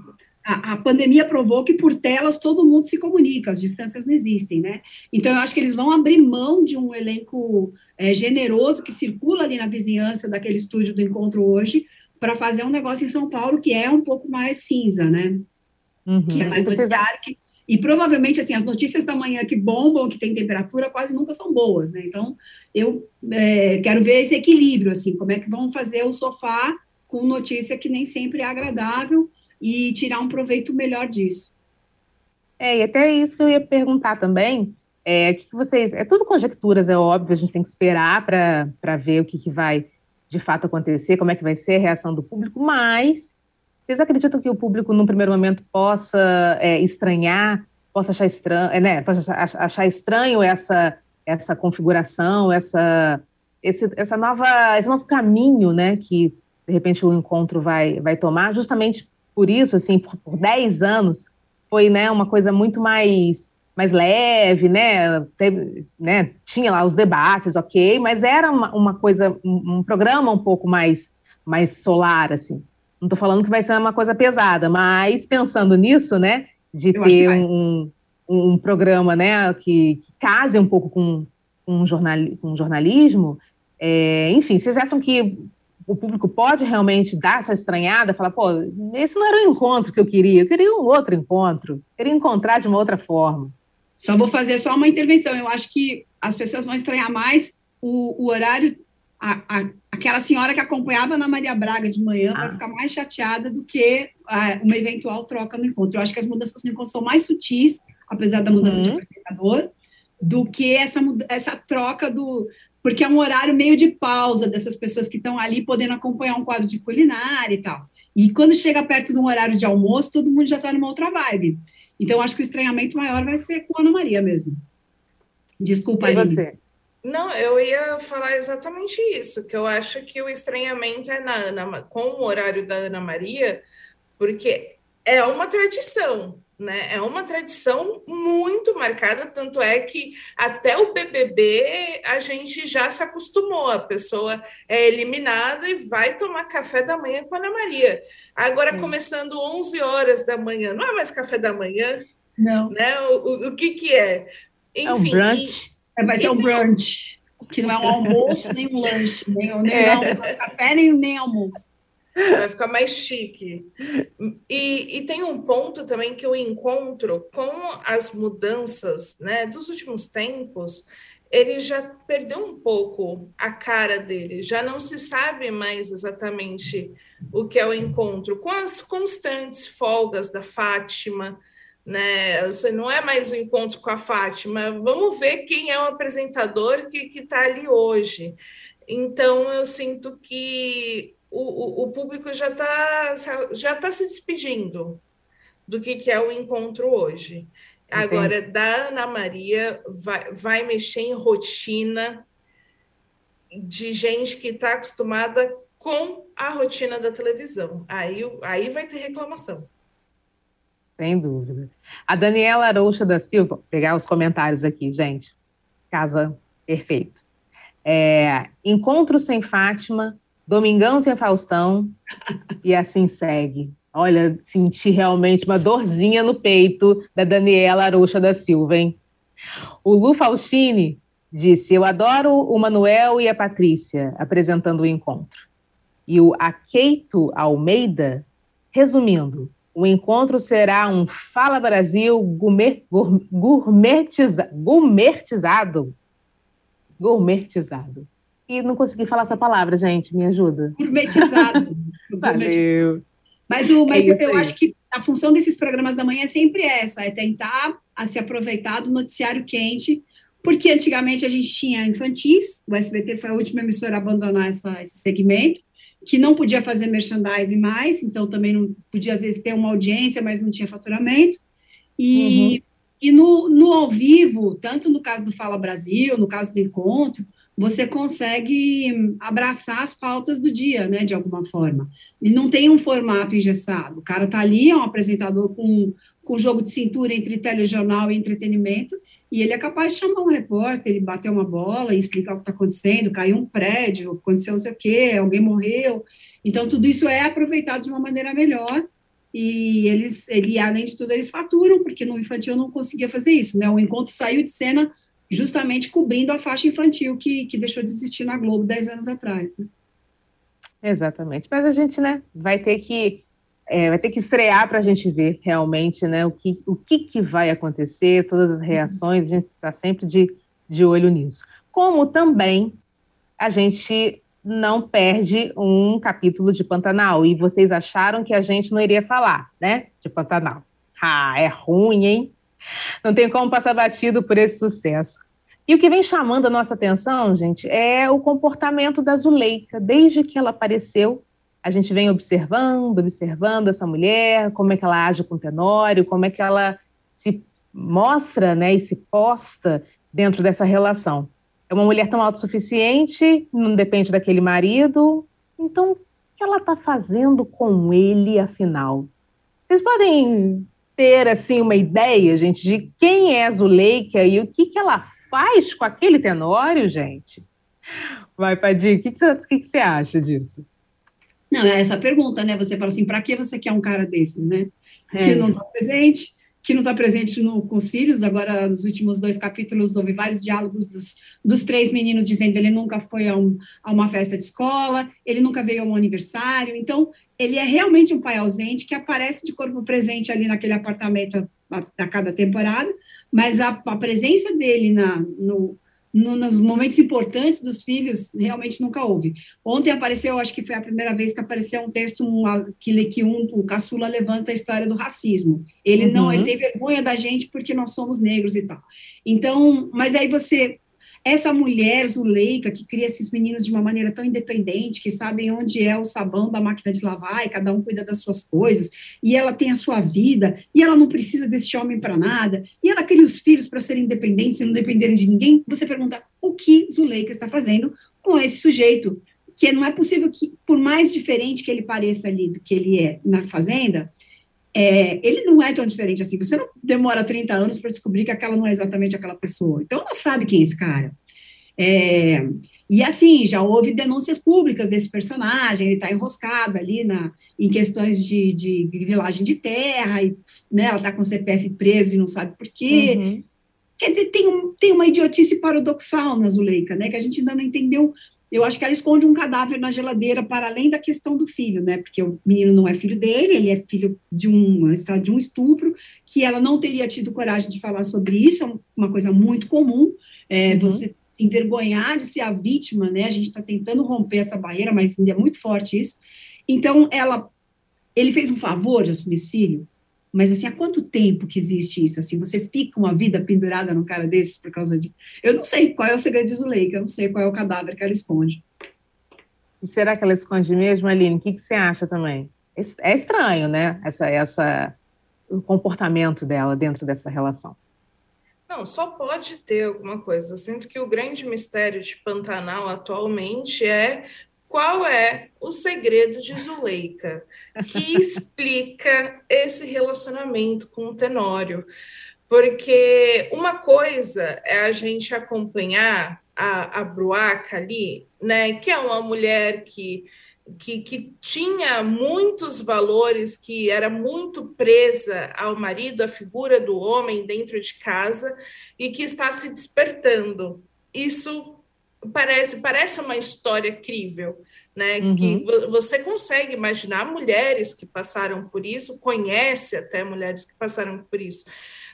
a, a, pandemia provou que por telas todo mundo se comunica, as distâncias não existem, né? Então, eu acho que eles vão abrir mão de um elenco é, generoso que circula ali na vizinhança daquele estúdio do encontro hoje, para fazer um negócio em São Paulo que é um pouco mais cinza, né? Uhum. Que é mais noticiário, que e provavelmente, assim, as notícias da manhã que bombam, que tem temperatura, quase nunca são boas, né? Então, eu é, quero ver esse equilíbrio, assim, como é que vão fazer o sofá com notícia que nem sempre é agradável e tirar um proveito melhor disso.
É, e até isso que eu ia perguntar também, é, que, vocês, é tudo conjecturas, é óbvio, a gente tem que esperar para ver o que, que vai de fato acontecer, como é que vai ser a reação do público, mas vocês acreditam que o público, num primeiro momento, possa é, estranhar, possa achar estranho, é, né, possa achar estranho essa, essa configuração, essa, esse, essa nova, esse novo caminho, né, que de repente o encontro vai, vai tomar, justamente por isso, assim, por, por 10 anos, foi, né, uma coisa muito mais, mais leve, né, teve, né, tinha lá os debates, ok, mas era uma, uma coisa, um, um programa um pouco mais, mais solar, assim. Não estou falando que vai ser uma coisa pesada, mas pensando nisso, né, de Eu ter um, um, programa, né, que, que case um pouco com, com, jornal, com jornalismo, é, enfim, vocês acham que o público pode realmente dar essa estranhada, falar, pô, esse não era o encontro que eu queria, eu queria um outro encontro, eu queria encontrar de uma outra forma.
Só vou fazer só uma intervenção. Eu acho que as pessoas vão estranhar mais o, o horário a, a, aquela senhora que acompanhava na Maria Braga de manhã ah. vai ficar mais chateada do que a, uma eventual troca no encontro. Eu acho que as mudanças no encontro são mais sutis, apesar da mudança uhum. de apresentador, do que essa, essa troca do. Porque é um horário meio de pausa dessas pessoas que estão ali podendo acompanhar um quadro de culinária e tal. E quando chega perto de um horário de almoço, todo mundo já está numa outra vibe. Então, acho que o estranhamento maior vai ser com a Ana Maria mesmo. Desculpa,
e você?
Não, eu ia falar exatamente isso, que eu acho que o estranhamento é na Ana, com o horário da Ana Maria, porque é uma tradição, Né? É uma tradição muito marcada, tanto é que até o BBB a gente já se acostumou. A pessoa é eliminada e vai tomar café da manhã com a Ana Maria. Agora, começando 11 horas da manhã, não é mais café da manhã?
Não.
Né? O, o, o que, que é?
Enfim, é um brunch.
E, é, vai ser um brunch, que não é um almoço nem um lanche, nem, nem é. um café nem, nem almoço
vai ficar mais chique. E, e, tem um ponto também que eu encontro com as mudanças né, dos últimos tempos, ele já perdeu um pouco a cara dele, já não se sabe mais exatamente o que é o encontro, com as constantes folgas da Fátima, né? Você não é mais um encontro com a Fátima, vamos ver quem é o apresentador que está ali hoje. Então, eu sinto que o, o, público já está já tá se despedindo do que, que é o encontro hoje. Agora, da Ana Maria vai, vai mexer em rotina de gente que está acostumada com a rotina da televisão. Aí, aí vai ter reclamação.
Sem dúvida. A Daniela Arouxa da Silva, vou pegar os comentários aqui, gente. Casa perfeito. É, encontro sem Fátima Domingão sem Faustão, e assim segue. Olha, senti realmente uma dorzinha no peito da Daniela Aruxa da Silva, hein? O Lu Faustini disse: Eu adoro o Manuel e a Patrícia apresentando o encontro. E o Akeito Almeida, resumindo, o encontro será um Fala Brasil gourmet, gourmetiza, gourmetizado. Gourmetizado e não consegui falar essa palavra, gente. Me ajuda.
Gourmetizado.
Valeu.
Mas, o, mas é eu acho que a função desses programas da manhã é sempre essa, é tentar a se aproveitar do noticiário quente, porque antigamente a gente tinha infantis, o SBT foi a última emissora a abandonar essa, esse segmento, que não podia fazer merchandising mais, então também não podia, às vezes, ter uma audiência, mas não tinha faturamento. E, uhum. e no, no ao vivo, tanto no caso do Fala Brasil, no caso do Encontro, você consegue abraçar as pautas do dia, né, de alguma forma. E não tem um formato engessado. O cara tá ali, é um apresentador com, com jogo de cintura entre telejornal e entretenimento, e ele é capaz de chamar um repórter, ele bater uma bola e explicar o que está acontecendo, caiu um prédio, aconteceu não sei o quê, alguém morreu. Então, tudo isso é aproveitado de uma maneira melhor, e eles, ele, além de tudo, eles faturam, porque no infantil não conseguia fazer isso, né? O encontro saiu de cena justamente cobrindo a faixa infantil que, que deixou de existir na Globo 10 anos atrás. Né?
Exatamente. Mas a gente né, vai ter que é, vai ter que estrear para a gente ver realmente né, o, que, o que, que vai acontecer, todas as reações, a gente está sempre de, de olho nisso. Como também a gente não perde um capítulo de Pantanal, e vocês acharam que a gente não iria falar, né, de Pantanal. Ah, é ruim, hein? Não tem como passar batido por esse sucesso. E o que vem chamando a nossa atenção, gente, é o comportamento da Zuleika. Desde que ela apareceu, a gente vem observando, observando essa mulher, como é que ela age com o Tenório, como é que ela se mostra né, e se posta dentro dessa relação. É uma mulher tão autossuficiente, não depende daquele marido. Então, o que ela está fazendo com ele, afinal? Vocês podem ter assim uma ideia, gente, de quem é a Zuleika e o que, que ela faz com aquele tenório, gente? Vai, Padir, o que, que, você, que, que você acha disso?
Não, é essa pergunta, né? Você fala assim, para que você quer um cara desses, né? É. Que não está presente, que não está presente no, com os filhos. Agora, nos últimos dois capítulos, houve vários diálogos dos, dos três meninos dizendo que ele nunca foi a, um, a, uma festa de escola, ele nunca veio a um aniversário. Então, ele é realmente um pai ausente que aparece de corpo presente ali naquele apartamento a, a cada temporada, mas a, a presença dele na, no, no, nos momentos importantes dos filhos, realmente nunca houve. Ontem apareceu, acho que foi a primeira vez que apareceu um texto um, que, que um, o caçula levanta a história do racismo. Ele uhum. não, ele tem vergonha da gente porque nós somos negros e tal. Então, mas aí você essa mulher Zuleika, que cria esses meninos de uma maneira tão independente, que sabem onde é o sabão da máquina de lavar e cada um cuida das suas coisas, e ela tem a sua vida, e ela não precisa desse homem para nada, e ela cria os filhos para serem independentes e não dependerem de ninguém, você pergunta o que Zuleika está fazendo com esse sujeito, que não é possível que, por mais diferente que ele pareça ali do que ele é na fazenda, é, ele não é tão diferente assim. Você não demora 30 anos para descobrir que aquela não é exatamente aquela pessoa. Então, ela sabe quem é esse cara. É, e assim, já houve denúncias públicas desse personagem, ele está enroscado ali na, em questões de, de grilagem de terra, e né, ela está com o CPF preso e não sabe por quê. Uhum. Quer dizer, tem, um, tem uma idiotice paradoxal na Zuleika, né, que a gente ainda não entendeu. Eu acho que ela esconde um cadáver na geladeira para além da questão do filho, né? Porque o menino não é filho dele, ele é filho de um, de um estupro, que ela não teria tido coragem de falar sobre isso, é uma coisa muito comum. É, uhum. Você envergonhar de ser a vítima, né? A gente está tentando romper essa barreira, mas ainda é muito forte isso. Então, ela, ele fez um favor de assumir esse filho, mas assim, há quanto tempo que existe isso? Assim, você fica uma vida pendurada no cara desses por causa de. Eu não sei qual é o segredo de Zuleika, eu não sei qual é o cadáver que ela esconde.
E será que ela esconde mesmo, Aline? O que, que você acha também? É estranho, né? Essa, essa, o comportamento dela dentro dessa relação.
Não, só pode ter alguma coisa. Eu sinto que o grande mistério de Pantanal atualmente é qual é o segredo de Zuleika que explica esse relacionamento com o Tenório. Porque uma coisa é a gente acompanhar a, a Bruaca ali, né, que é uma mulher que que, que, tinha muitos valores, que era muito presa ao marido, à figura do homem dentro de casa, e que está se despertando. Isso parece, parece uma história crível, né? Uhum. Que você consegue imaginar mulheres que passaram por isso, conhece até mulheres que passaram por isso.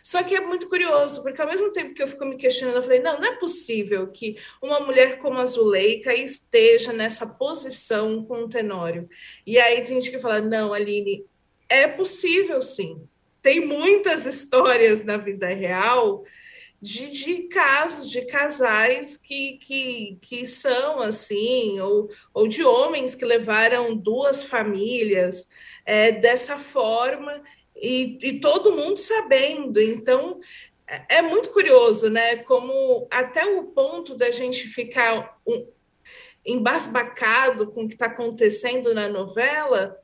Só que é muito curioso, porque ao mesmo tempo que eu fico me questionando, eu falei, não, não é possível que uma mulher como a Zuleika esteja nessa posição com o Tenório. E aí tem gente que fala, não, Aline, é possível sim. Tem muitas histórias na vida real de, de, casos de casais que, que, que são assim, ou, ou de homens que levaram duas famílias é, dessa forma e, e todo mundo sabendo. Então, é, é muito curioso, né? Como até o ponto da gente ficar um, embasbacado com o que está acontecendo na novela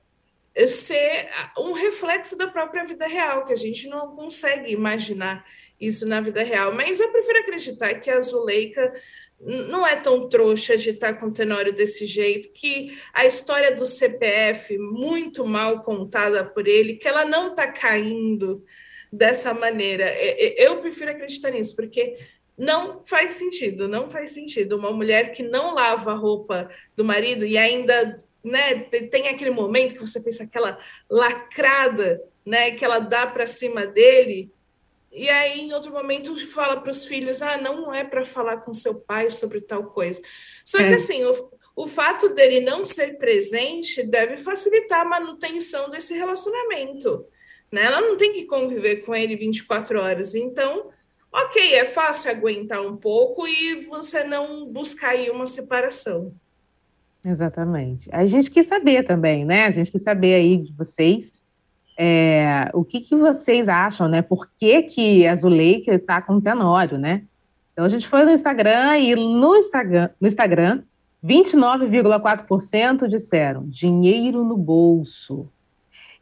ser um reflexo da própria vida real, que a gente não consegue imaginar isso na vida real. Mas eu prefiro acreditar que a Zuleika não é tão trouxa de estar com o Tenório desse jeito, que a história do CPF, muito mal contada por ele, que ela não está caindo dessa maneira. Eu prefiro acreditar nisso, porque não faz sentido, não faz sentido. Uma mulher que não lava a roupa do marido e ainda né, tem aquele momento que você pensa aquela lacrada né, que ela dá para cima dele, e aí, em outro momento, fala para os filhos: ah, não é para falar com seu pai sobre tal coisa. Só é. que, assim, o, o fato dele não ser presente deve facilitar a manutenção desse relacionamento. Né? Ela não tem que conviver com ele 24 horas. Então, ok, é fácil aguentar um pouco e você não buscar aí uma separação.
Exatamente. A gente quis saber também, né? A gente quis saber aí de vocês é, o que, que vocês acham, né? Por que, que a Zuleika está com o Tenório, né? Então a gente foi no Instagram e no Instagram, no Instagram 29,4% disseram dinheiro no bolso.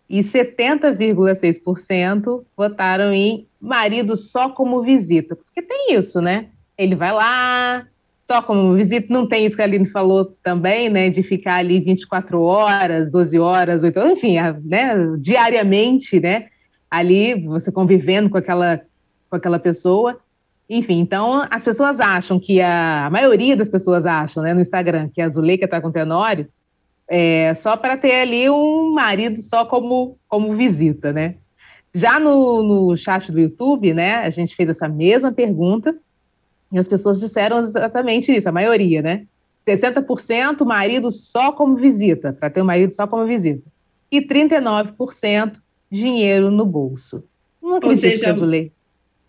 E 70,6% votaram em marido só como visita. Porque tem isso, né? Ele vai lá, só como visita, não tem isso que a Aline falou também, né, de ficar ali 24 horas, 12 horas, 8 horas, enfim, né, diariamente, né, ali você convivendo com aquela, com aquela pessoa. Enfim, então as pessoas acham que a, a maioria das pessoas acham, né, no Instagram, que a Zuleika está com o Tenório, é, só para ter ali um marido só como, como visita, né. Já no, no chat do YouTube, né, a gente fez essa mesma pergunta, e as pessoas disseram exatamente isso, a maioria, né? 60% marido só como visita, para ter um marido só como visita. E 39% dinheiro no bolso.
Não acredito Ou seja, que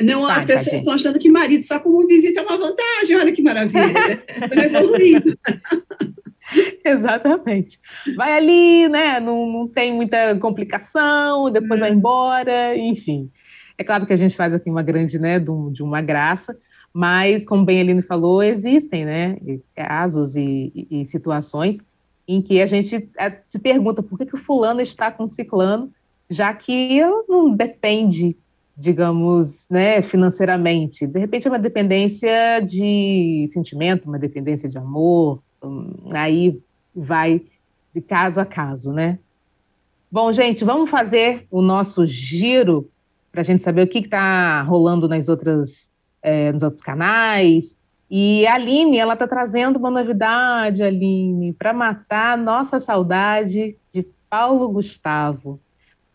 Não, tá, as pessoas estão achando que marido só como visita é uma vantagem, olha que maravilha. Estão evoluindo.
Exatamente. Vai ali, né? Não, não tem muita complicação, depois vai uhum. embora, enfim. É claro que a gente faz aqui uma grande, né, de uma graça, mas, como bem a falou, existem né, casos e, e, e situações em que a gente é, se pergunta por que, que o fulano está com o ciclano, já que não depende, digamos, né, financeiramente. De repente é uma dependência de sentimento, uma dependência de amor, hum, aí vai de caso a caso, né? Bom, gente, vamos fazer o nosso giro para a gente saber o que está rolando nas outras, é, nos outros canais. E a Aline, ela está trazendo uma novidade, Aline, para matar nossa saudade de Paulo Gustavo.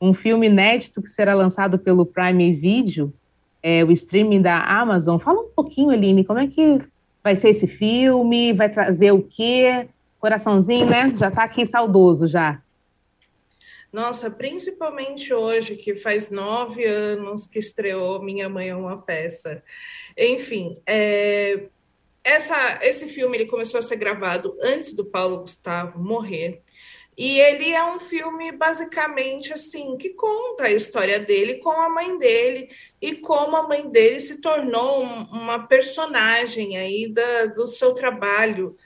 Um filme inédito que será lançado pelo Prime Video, é, o streaming da Amazon. Fala um pouquinho, Aline, como é que vai ser esse filme? Vai trazer o quê? Coraçãozinho, né? Já está aqui saudoso já.
Nossa, principalmente hoje, que faz nove anos que estreou Minha Mãe é uma Peça. Enfim, é, essa, esse filme ele começou a ser gravado antes do Paulo Gustavo morrer. E ele é um filme basicamente assim que conta a história dele com a mãe dele e como a mãe dele se tornou um, uma personagem aí da, do seu trabalho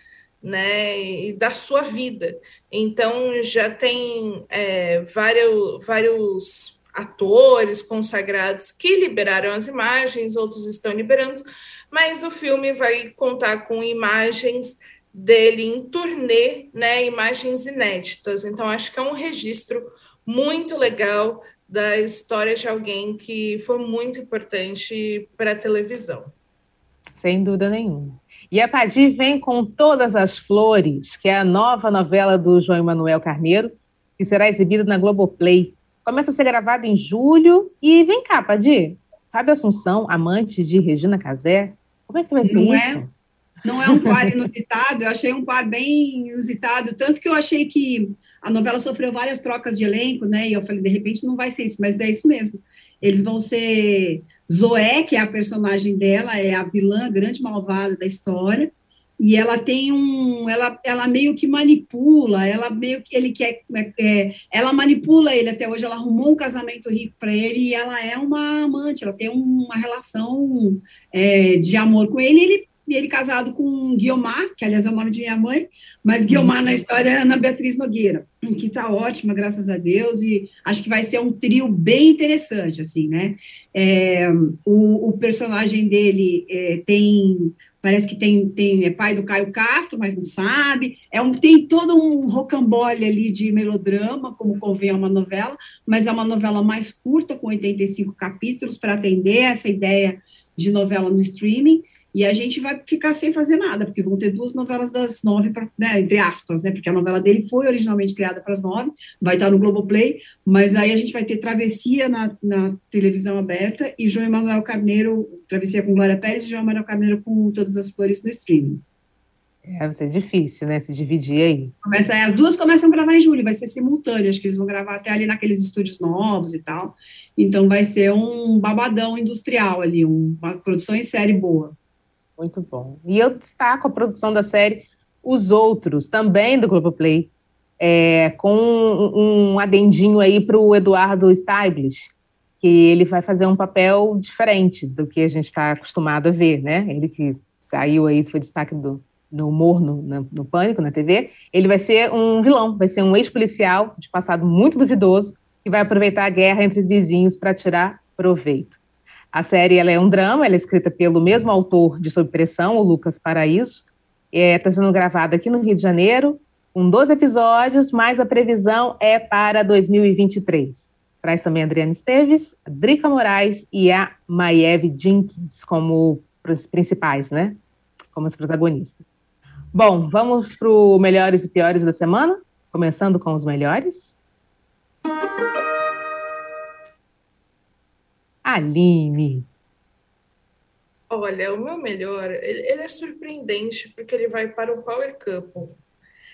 né, e da sua vida. Então, já tem é, vários, vários atores consagrados que liberaram as imagens, outros estão liberando, mas o filme vai contar com imagens dele em turnê, né, imagens inéditas. Então, acho que é um registro muito legal da história de alguém que foi muito importante para a televisão.
Sem dúvida nenhuma. E a Padir vem com Todas as Flores, que é a nova novela do João Emanuel Carneiro, que será exibida na Globoplay. Começa a ser gravada em julho. E vem cá, Padir. Fábio Assunção, amante de Regina Casé. Como é que vai ser
Não
isso?
É? Não é um par inusitado, eu achei um par bem inusitado, tanto que eu achei que a novela sofreu várias trocas de elenco, né? E eu falei, de repente não vai ser isso, mas é isso mesmo. Eles vão ser Zoé, que é a personagem dela, é a vilã, grande malvada da história, e ela tem um, ela, ela meio que manipula, ela meio que ele quer, é, é ela manipula ele até hoje, ela arrumou um casamento rico para ele e ela é uma amante, ela tem uma relação é, de amor com ele, ele e ele casado com Guiomar, que aliás é o nome de minha mãe, mas Guiomar na história é Ana Beatriz Nogueira, que está ótima, graças a Deus, e acho que vai ser um trio bem interessante, assim, né? É, o, o, personagem dele é, tem, parece que tem, tem, é pai do Caio Castro, mas não sabe, é um, tem todo um rocambole ali de melodrama, como convém a uma novela, mas é uma novela mais curta, com 85 capítulos, para atender essa ideia de novela no streaming, e a gente vai ficar sem fazer nada, porque vão ter duas novelas das nove, pra, né, entre aspas, né, porque a novela dele foi originalmente criada para as nove, vai estar no Globoplay, mas aí a gente vai ter Travessia na, na televisão aberta e João Emanuel Carneiro, Travessia com Glória Pérez e João Emanuel Carneiro com Todas as Flores no streaming.
É, vai ser difícil, né, se dividir aí.
Começa, as duas começam a gravar em julho, vai ser simultâneo, acho que eles vão gravar até ali naqueles estúdios novos e tal, então vai ser um babadão industrial ali, uma produção em série boa.
Muito bom. E eu destaco a produção da série Os Outros, também do Globoplay, é, com um, um adendinho aí para o Eduardo Steiblish, que ele vai fazer um papel diferente do que a gente está acostumado a ver, né? Ele que saiu aí, foi destaque do, no humor, no, no, no, Pânico, na TV, ele vai ser um vilão, vai ser um ex-policial de passado muito duvidoso, que vai aproveitar a guerra entre os vizinhos para tirar proveito. A série ela é um drama, ela é escrita pelo mesmo autor de Sob Pressão, o Lucas Paraíso. Está é, tá sendo gravada aqui no Rio de Janeiro, com 12 episódios, mas a previsão é para 2023. Traz também a Adriana Esteves, a Drica Moraes e a Maeve Jenkins como principais, né? Como os protagonistas. Bom, vamos para o melhores e piores da semana, começando com os melhores. Aline.
Olha, o meu melhor, ele, ele é surpreendente porque ele vai para o Power Couple.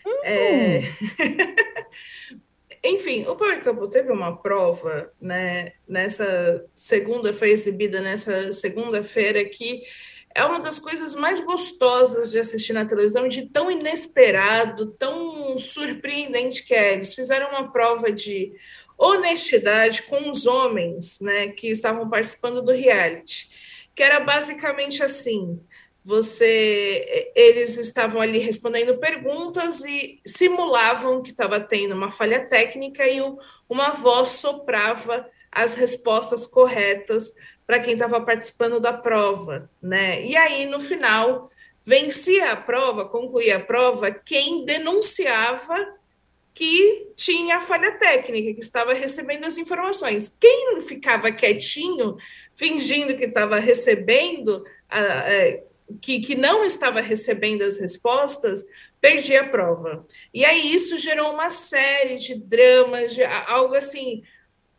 Hum. É... Enfim, o Power Couple teve uma prova, né? Nessa segunda, foi exibida nessa segunda-feira que é uma das coisas mais gostosas de assistir na televisão, de tão inesperado, tão surpreendente que é. Eles fizeram uma prova de honestidade com os homens né, que estavam participando do reality, que era basicamente assim: você eles estavam ali respondendo perguntas e simulavam que estava tendo uma falha técnica e uma voz soprava as respostas corretas para quem estava participando da prova, né? E aí no final vencia a prova, concluía a prova quem denunciava que tinha falha técnica, que estava recebendo as informações. Quem ficava quietinho, fingindo que estava recebendo, que, que não estava recebendo as respostas, perdia a prova. E aí isso gerou uma série de dramas, de, algo assim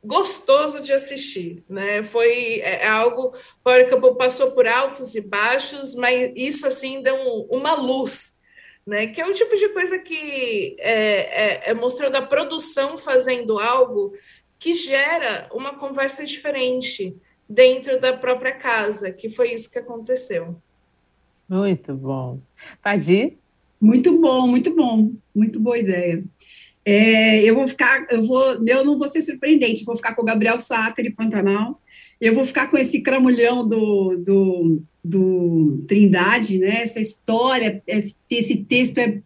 gostoso de assistir, né? Foi é, é algo, o Campo passou por altos e baixos, mas isso assim deu um, uma luz né? Que é o tipo de coisa que é, é, é mostrando a produção fazendo algo que gera uma conversa diferente dentro da própria casa, que foi isso que aconteceu.
Muito bom. Padi?
Muito bom, muito bom, muito boa ideia. É, eu vou ficar, eu vou, eu não vou ser surpreendente, vou ficar com o Gabriel Sáter e Pantanal, eu vou ficar com esse cramulhão do, do, do Trindade, né? Essa história, esse texto é,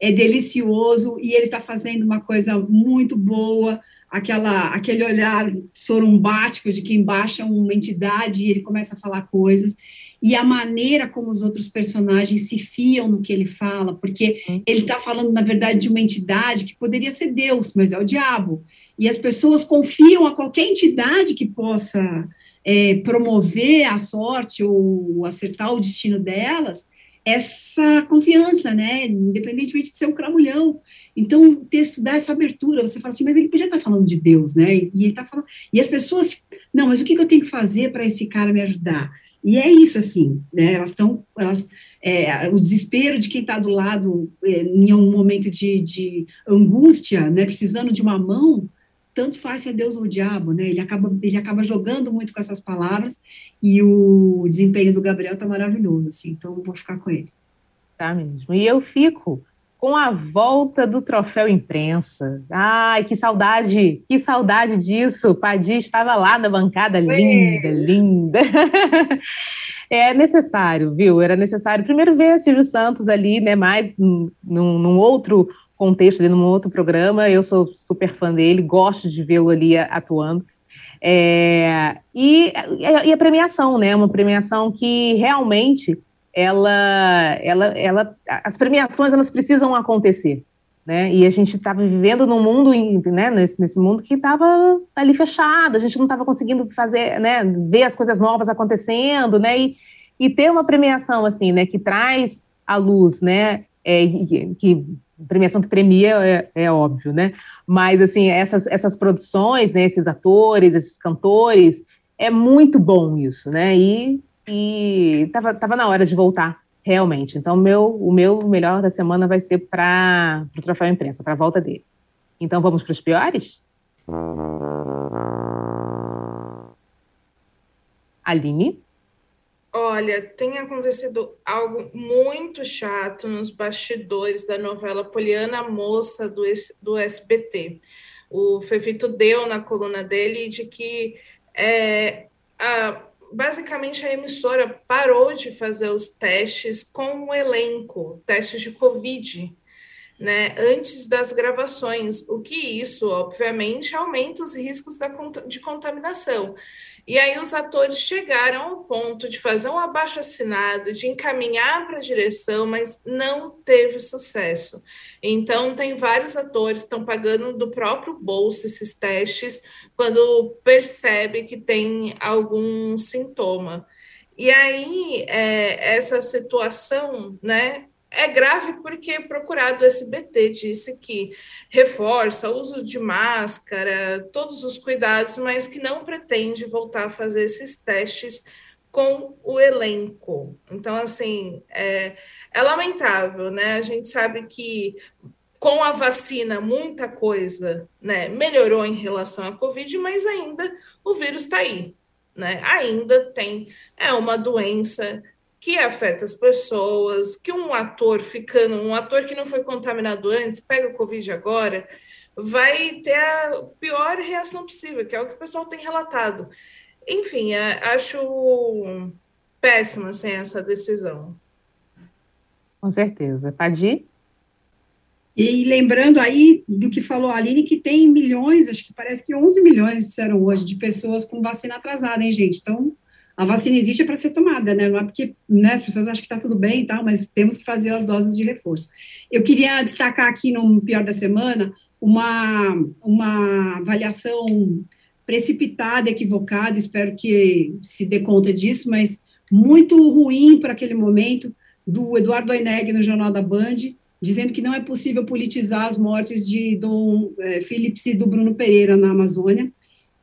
é delicioso e ele está fazendo uma coisa muito boa, aquela, aquele olhar sorumbático de quem baixa uma entidade e ele começa a falar coisas e a maneira como os outros personagens se fiam no que ele fala, porque uhum. ele está falando, na verdade, de uma entidade que poderia ser Deus, mas é o diabo. E as pessoas confiam a qualquer entidade que possa é, promover a sorte ou acertar o destino delas, essa confiança, né? Independentemente de ser um cramulhão. Então, o texto dá essa abertura. Você fala assim, mas ele podia estar falando de Deus, né? E ele está falando. E as pessoas, não, mas o que, eu tenho que fazer para esse cara me ajudar? E é isso, assim, né? Elas estão. Elas, é, o desespero de quem está do lado é, em um momento de, de angústia, né? Precisando de uma mão, tanto faz se é Deus ou o diabo, né? Ele acaba, ele acaba jogando muito com essas palavras e o desempenho do Gabriel tá maravilhoso, assim, então vou ficar com ele.
Tá mesmo. E eu fico com a volta do troféu imprensa. Ai, que saudade, que saudade disso. Padi estava lá na bancada, linda, linda. é necessário, viu? Era necessário primeiro ver Silvio Santos ali, né, mais num, num outro contexto, ali num outro programa. Eu sou super fã dele, gosto de vê-lo ali atuando. É, e, e, a premiação, né? Uma premiação que realmente ela, ela, ela, as premiações elas precisam acontecer, né? E a gente estava vivendo num mundo, né? Nesse, nesse mundo que estava ali fechado, a gente não estava conseguindo fazer, né? Ver as coisas novas acontecendo, né? E, e ter uma premiação assim, né? Que traz a luz, né? É, que premiação que premia é, é, óbvio, né? Mas assim, essas, essas produções, né, esses atores, esses cantores, é muito bom isso, né? E, e tava, tava na hora de voltar, realmente. Então, meu, o meu melhor da semana vai ser para o troféu imprensa, para a volta dele. Então, vamos para os piores? Aline?
Olha, tem acontecido algo muito chato nos bastidores da novela Poliana Moça do, do SBT. O Fefito deu na coluna dele de que é, a, basicamente a emissora parou de fazer os testes com o elenco, testes de Covid, né, antes das gravações, o que isso, obviamente, aumenta os riscos da, de contaminação. E aí os atores chegaram ao ponto de fazer um abaixo assinado, de encaminhar para a direção, mas não teve sucesso. Então tem vários atores que estão pagando do próprio bolso esses testes quando percebe que tem algum sintoma. E aí é, essa situação, né, é grave porque procurado SBT disse que reforça o uso de máscara, todos os cuidados, mas que não pretende voltar a fazer esses testes com o elenco. Então, assim, é, é lamentável, né? A gente sabe que com a vacina muita coisa né, melhorou em relação à Covid, mas ainda o vírus está aí. Né? Ainda tem é uma doença que afeta as pessoas, que um ator ficando, um ator que não foi contaminado antes, pega o Covid agora, vai ter a pior reação possível, que é o que o pessoal tem relatado. Enfim, é, acho péssima sem essa decisão.
Com certeza. Padir?
E lembrando aí do que falou a Aline, que tem milhões, acho que parece que 11 milhões disseram hoje, de pessoas com vacina atrasada, hein, gente? Então, a vacina existe para ser tomada, né? Não é porque né, as pessoas acham que está tudo bem e tal, mas temos que fazer as doses de reforço. Eu queria destacar aqui no Pior da Semana uma, uma avaliação precipitada, equivocada, espero que se dê conta disso, mas muito ruim para aquele momento, do Eduardo Oineg no Jornal da Band, dizendo que não é possível politizar as mortes de Dom é, Phillips e do Bruno Pereira na Amazônia,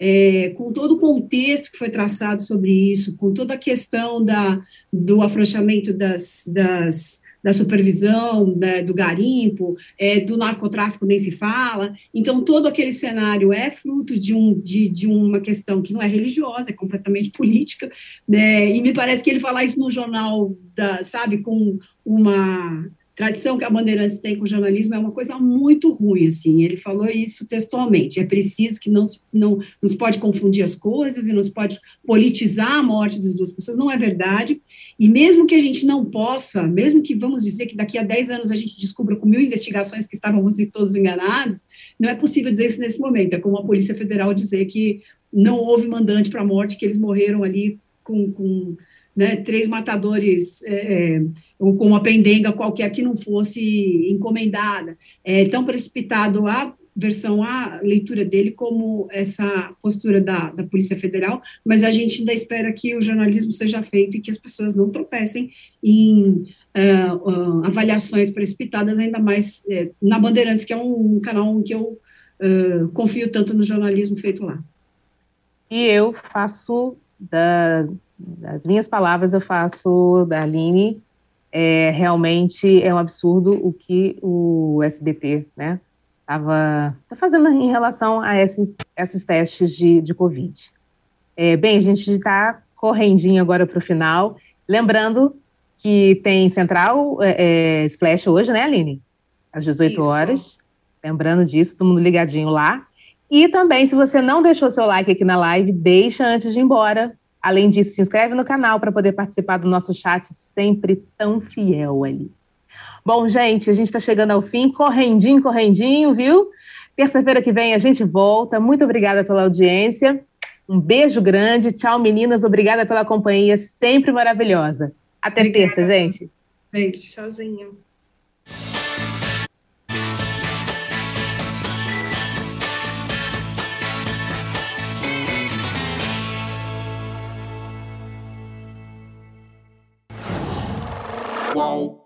é, com todo o contexto que foi traçado sobre isso, com toda a questão da, do afrouxamento das, das, da supervisão, da, do garimpo, é, do narcotráfico nem se fala. Então, todo aquele cenário é fruto de, um, de, de uma questão que não é religiosa, é completamente política, né? e me parece que ele falar isso no jornal, da, sabe, com uma tradição que a Bandeirantes tem com o jornalismo é uma coisa muito ruim, assim, ele falou isso textualmente, é preciso que não, não nos pode confundir as coisas e nos pode politizar a morte das duas pessoas, não é verdade, e mesmo que a gente não possa, mesmo que vamos dizer que daqui a 10 anos a gente descubra com mil investigações que estávamos todos enganados, não é possível dizer isso nesse momento, é como a Polícia Federal dizer que não houve mandante para a morte, que eles morreram ali com, com né, três matadores é, é com uma pendenga qualquer que não fosse encomendada. É tão precipitado a versão, a leitura dele, como essa postura da, da Polícia Federal, mas a gente ainda espera que o jornalismo seja feito e que as pessoas não tropecem em uh, uh, avaliações precipitadas, ainda mais uh, na Bandeirantes, que é um, um canal que eu confio tanto no jornalismo feito lá.
E eu faço da, das minhas palavras, eu faço da Aline é, realmente é um absurdo o que o SBT né, estava tá fazendo em relação a esses, esses testes de, de Covid. É, bem, a gente está correndinho agora para o final. Lembrando que tem Central é, é, Splash hoje, né, Aline? Às 18 Isso. horas. Lembrando disso, todo mundo ligadinho lá. E também, se você não deixou seu like aqui na live, deixa antes de ir embora, Além disso, se inscreve no canal para poder participar do nosso chat sempre tão fiel ali. Bom, gente, a gente está chegando ao fim, correndinho, correndinho, viu? Terça-feira que vem a gente volta. Muito obrigada pela audiência. Um beijo grande. Tchau, meninas. Obrigada pela companhia, sempre maravilhosa. Até obrigada. terça, gente.
Beijo. Tchauzinho. Qual